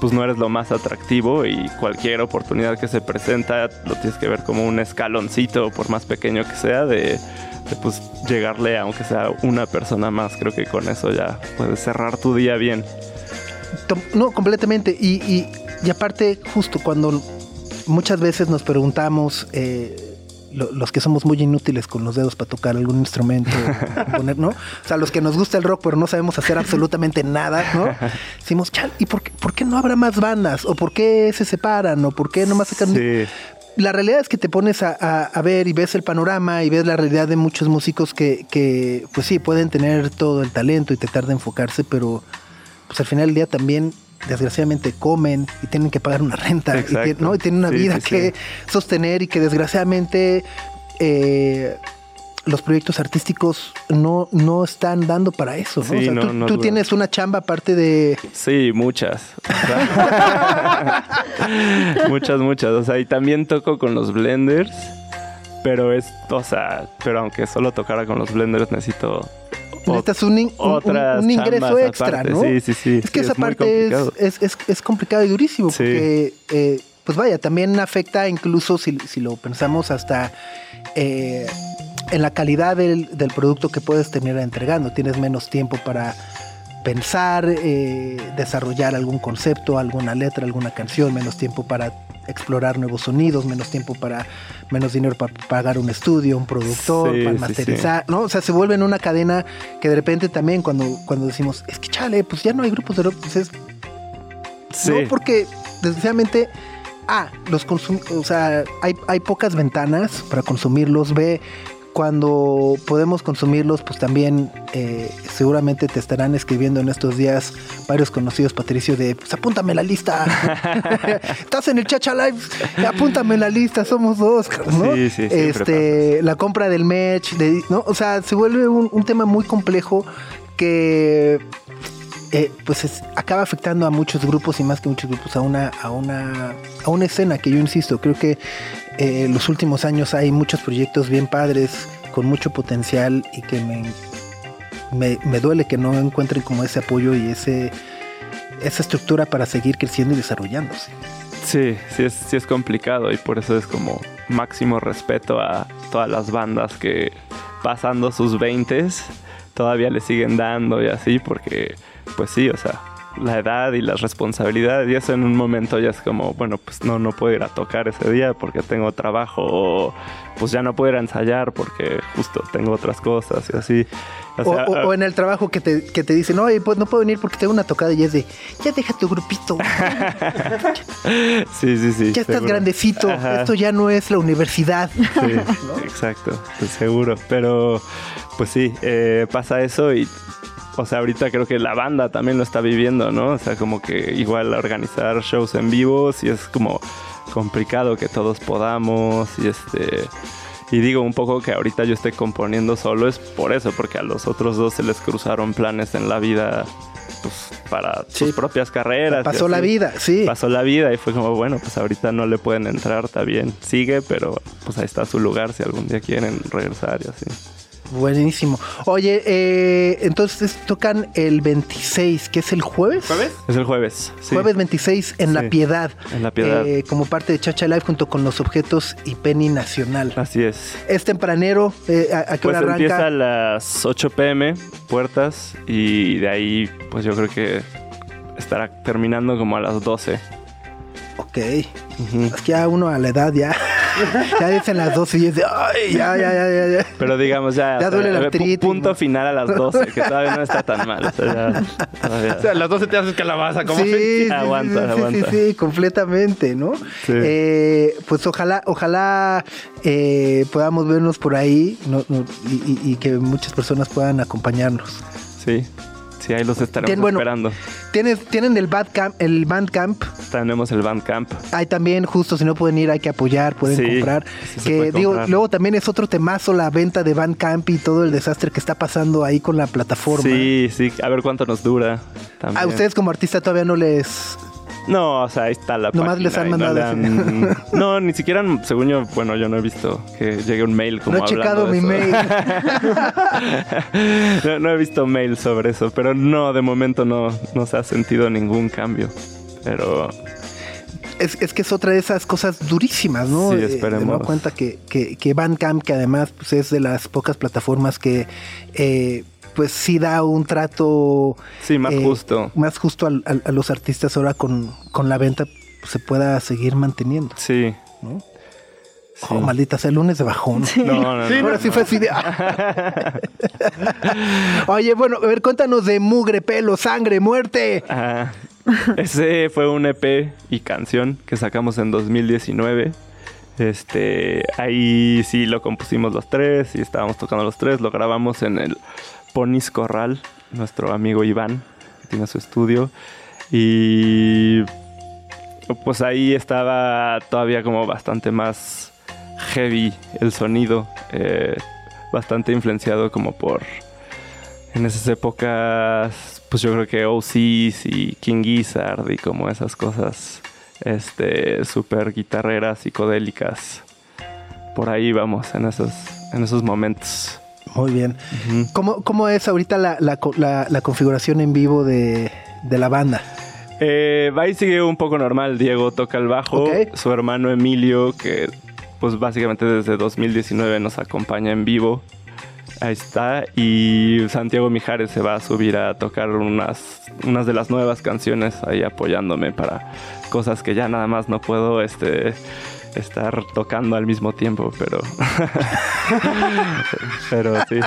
pues no eres lo más atractivo y cualquier oportunidad que se presenta lo tienes que ver como un escaloncito, por más pequeño que sea, de, pues llegarle, aunque sea una persona más. Creo que con eso ya puedes cerrar tu día bien.
No, completamente. Y, y, aparte, justo cuando muchas veces nos preguntamos, eh, los que somos muy inútiles con los dedos para tocar algún instrumento, poner, ¿no? O sea, los que nos gusta el rock, pero no sabemos hacer absolutamente nada, ¿no? Decimos, chal, ¿y por qué, por qué no habrá más bandas? ¿O por qué se separan? ¿O por qué no más sacan? Sí. La realidad es que te pones a, a, ver y ves el panorama y ves la realidad de muchos músicos que, que, pues sí, pueden tener todo el talento y tratar de enfocarse, pero pues al final del día también desgraciadamente comen y tienen que pagar una renta y, ¿no? y tienen una vida que sostener y que desgraciadamente eh, los proyectos artísticos no, no están dando para eso. tú, tienes una chamba aparte de...
Sí, muchas. muchas, muchas. O sea, y también toco con los blenders. Pero es, o sea, pero aunque solo tocara con los blenders necesito
necesitas un, un, ingreso extra, ¿no?
Sí, sí, sí.
Es que esa parte es, es, es, complicado y durísimo porque, eh, pues vaya, también afecta incluso si, si lo pensamos hasta eh, en la calidad del, del, producto que puedes tener entregando. Tienes menos tiempo para pensar, eh, desarrollar algún concepto, alguna letra, alguna canción, menos tiempo para explorar nuevos sonidos, menos tiempo para, menos dinero para pagar un estudio, un productor, para masterizar, ¿no? O sea, se vuelve en una cadena que de repente también cuando, cuando decimos, es que chale, pues ya no hay grupos de rock, pues es... No, porque desgraciadamente, ah, los o sea, hay, hay pocas ventanas para consumirlos, ve cuando podemos consumirlos, pues también eh, seguramente te estarán escribiendo en estos días varios conocidos, Patricio, de pues apúntame la lista. Estás en el Chacha Live, apúntame la lista, somos dos, ¿no? Sí, sí, este, la compra del match, ¿no? O sea, se vuelve un, tema muy complejo que eh, pues acaba afectando a muchos grupos y más que muchos grupos a una, a una, a una escena que yo insisto, creo que eh, los últimos años hay muchos proyectos bien padres, con mucho potencial y que me, me, duele que no encuentren como ese apoyo y ese, esa estructura para seguir creciendo y desarrollándose.
Sí, sí es, sí es complicado y por eso es como máximo respeto a todas las bandas que pasando sus 20 todavía le siguen dando y así porque pues sí, o sea, la edad y las responsabilidades y eso en un momento ya es como, bueno, pues no, no puedo ir a tocar ese día porque tengo trabajo o pues ya no puedo ir a ensayar porque justo tengo otras cosas y así.
O, ah, en el trabajo que te, que te dicen, no, pues no puedo venir porque tengo una tocada y es de, ya deja tu grupito.
sí, sí, sí.
Ya estás grandecito, esto ya no es la universidad.
Sí, exacto, pues seguro. Pero pues sí, eh, pasa eso y o sea, ahorita creo que la banda también lo está viviendo, ¿no? O sea, como que igual organizar shows en vivo, y es como complicado que todos podamos y este... Y digo un poco que ahorita yo estoy componiendo solo es por eso, porque a los otros dos se les cruzaron planes en la vida pues, para sus propias carreras.
Pasó la vida, sí.
Pasó la vida y fue como, bueno, pues ahorita no le pueden entrar, está bien, sigue, pero pues ahí está su lugar si algún día quieren regresar y así.
Buenísimo. Oye, eh, entonces tocan el 26, que es el jueves.
¿Jueves? Es el jueves.
Jueves 26 en La Piedad.
En La Piedad.
Eh, como parte de Chacha Live junto con los objetos y Penny Nacional.
Así es.
Es tempranero. Eh, ¿A, qué
pues
hora arranca?
Empieza a las 8 pm, puertas, y de ahí, pues yo creo que estará terminando como a las 12.
Ok. Es que ya uno a la edad ya. ya dicen las 12 y es de, ay, ya, ya, ya, ya.
Pero digamos, ya.
Ya duele la
Punto final a las 12, que todavía no está tan mal. O sea, ya,
o sea a las 12 te haces calabaza, como
sí, sí, aguanta, sí, aguanta. Sí, sí, completamente, ¿no? Eh, pues ojalá, ojalá eh, podamos vernos por ahí no, no, y, y que muchas personas puedan acompañarnos.
Sí, Sí, ahí los estaremos esperando.
¿tienes, ¿Tienen el Bandcamp? El Bandcamp?
Tenemos el Bandcamp.
Ahí también, justo si no pueden ir, hay que apoyar, pueden comprar. que digo, luego también es otro temazo la venta de Bandcamp y todo el desastre que está pasando ahí con la plataforma.
Sí, sí, a ver cuánto nos dura.
A ustedes como artista todavía no les
no, o sea, ahí está la
Nomás les han mandado.
No, ni siquiera, según yo, bueno, yo no he visto que llegue un mail como
No he checado mi mail.
no, he visto mail sobre eso, pero no, de momento no, no se ha sentido ningún cambio. Pero
es, que es otra de esas cosas durísimas, ¿no?
Sí, eh, esperemos.
Cuenta que, que, que Bandcamp, que además pues, es de las pocas plataformas que eh, pues sí da un trato
sí, más eh, justo.
Más justo a, los artistas ahora con, la venta pues, se pueda seguir manteniendo.
Sí.
Oh, maldita sea, el lunes de bajón.
No, no, no,
Ahora sí fue así de... Oye, bueno, a ver, cuéntanos de Mugre, Pelo, Sangre, Muerte.
ese fue un EP y canción que sacamos en 2019. Este, ahí sí lo compusimos los tres y estábamos tocando los tres. Lo grabamos en el Ponis Corral, nuestro amigo Iván, que tiene su estudio. Y pues ahí estaba todavía como bastante más heavy el sonido, eh, bastante influenciado como por en esas épocas, pues yo creo que OCs y King Gizzard y como esas cosas, este, súper guitarreras psicodélicas. Por ahí vamos en esos, en esos momentos.
Muy bien. ¿Cómo, es ahorita la, configuración en vivo de, la banda?
Eh, va y sigue un poco normal. Diego toca el bajo. Su hermano Emilio, que pues básicamente desde 2019 nos acompaña en vivo. Ahí está. Y Santiago Mijares se va a subir a tocar unas, unas de las nuevas canciones ahí apoyándome para cosas que ya nada más no puedo este, estar tocando al mismo tiempo, pero. pero sí.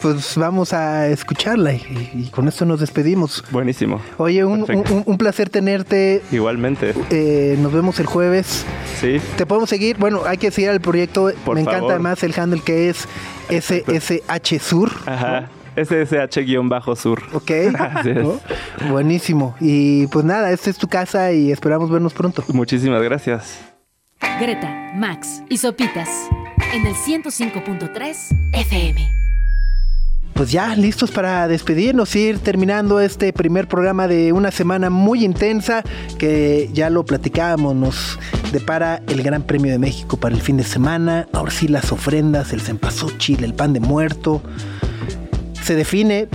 Pues vamos a escucharla y, con esto nos despedimos.
Buenísimo.
Oye, un, placer tenerte.
Igualmente.
Eh, nos vemos el jueves.
Sí.
Te podemos seguir. Bueno, hay que seguir al proyecto. Me encanta además el handle que es SSH Sur.
Ajá. SSH-sur.
Ok. Buenísimo. Y pues nada, esta es tu casa y esperamos vernos pronto.
Muchísimas gracias.
Greta, Max y Sopitas en el 105.3 FM.
Pues ya listos para despedirnos, ir terminando este primer programa de una semana muy intensa que ya lo platicábamos, nos depara el Gran Premio de México para el fin de semana, ahora sí las ofrendas, el cempasúchil, el pan de muerto, se define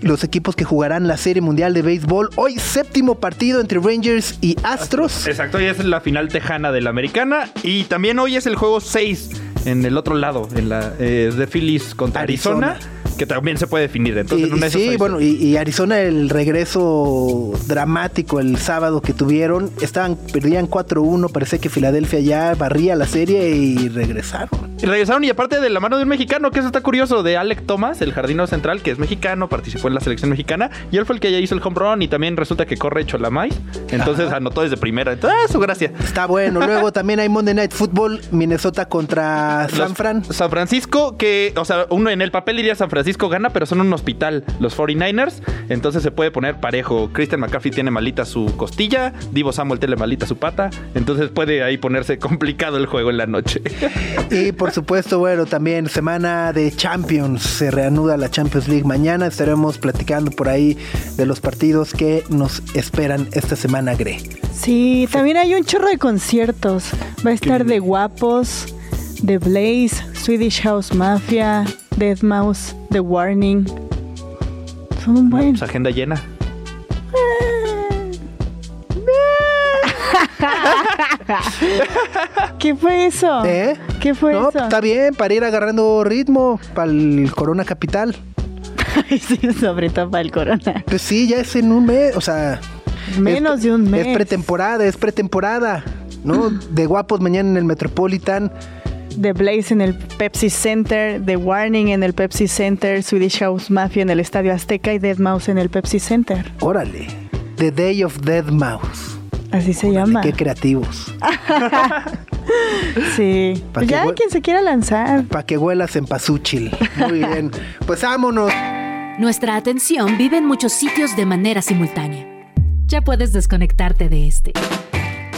los equipos que jugarán la Serie Mundial de Béisbol. Hoy séptimo partido entre Rangers y Astros.
Exacto, hoy es la final tejana de la americana y también hoy es el juego 6 en el otro lado, en la eh, de Phillies contra Arizona que también se puede definir. Entonces,
sí, bueno, y, Arizona el regreso dramático el sábado que tuvieron, estaban perdían 4-1, parece que Filadelfia ya barría la serie y regresaron.
Y regresaron y aparte de la mano de un mexicano, que eso está curioso, de Alec Thomas, el jardino central, que es mexicano, participó en la selección mexicana y él fue el que ya hizo el home run y también resulta que corre Cholamay, entonces anotó desde primera. Entonces, ah, su gracia.
Está bueno. Luego también hay Monday Night Football, Minnesota contra San Fran.
San Francisco, que, o sea, uno en el papel iría San Francisco Francisco gana, pero son un hospital, los 49ers. Entonces se puede poner parejo. Christian McCaffrey tiene malita su costilla, Divo Samuel tiene malita su pata. Entonces puede ahí ponerse complicado el juego en la noche.
Y por supuesto, bueno, también semana de Champions. Se reanuda la Champions League mañana. Estaremos platicando por ahí de los partidos que nos esperan esta semana, Gre.
Sí, también hay un chorro de conciertos. Va a estar de guapos, de Blaze, Swedish House Mafia, Dead Mouse, The Warning. Son un buen.
Pues, agenda llena.
¿Qué fue eso?
¿Eh?
¿Qué fue
no,
eso?
Está bien, para ir agarrando ritmo para el Corona Capital.
sí, sobre todo para el Corona.
Pues sí, ya es en un mes, o sea.
Menos de un mes.
Es pretemporada, es pretemporada. ¿No? De guapos mañana en el Metropolitan.
The Blaze en el Pepsi Center, The Warning en el Pepsi Center, Swedish House Mafia en el Estadio Azteca y Dead Mouse en el Pepsi Center.
Órale. The Day of Dead Mouse.
Así se llama.
Qué creativos.
sí. Pues ya quien se quiera lanzar.
Para que huelas en Pazúchil. Muy bien. Pues vámonos.
Nuestra atención vive en muchos sitios de manera simultánea. Ya puedes desconectarte de este.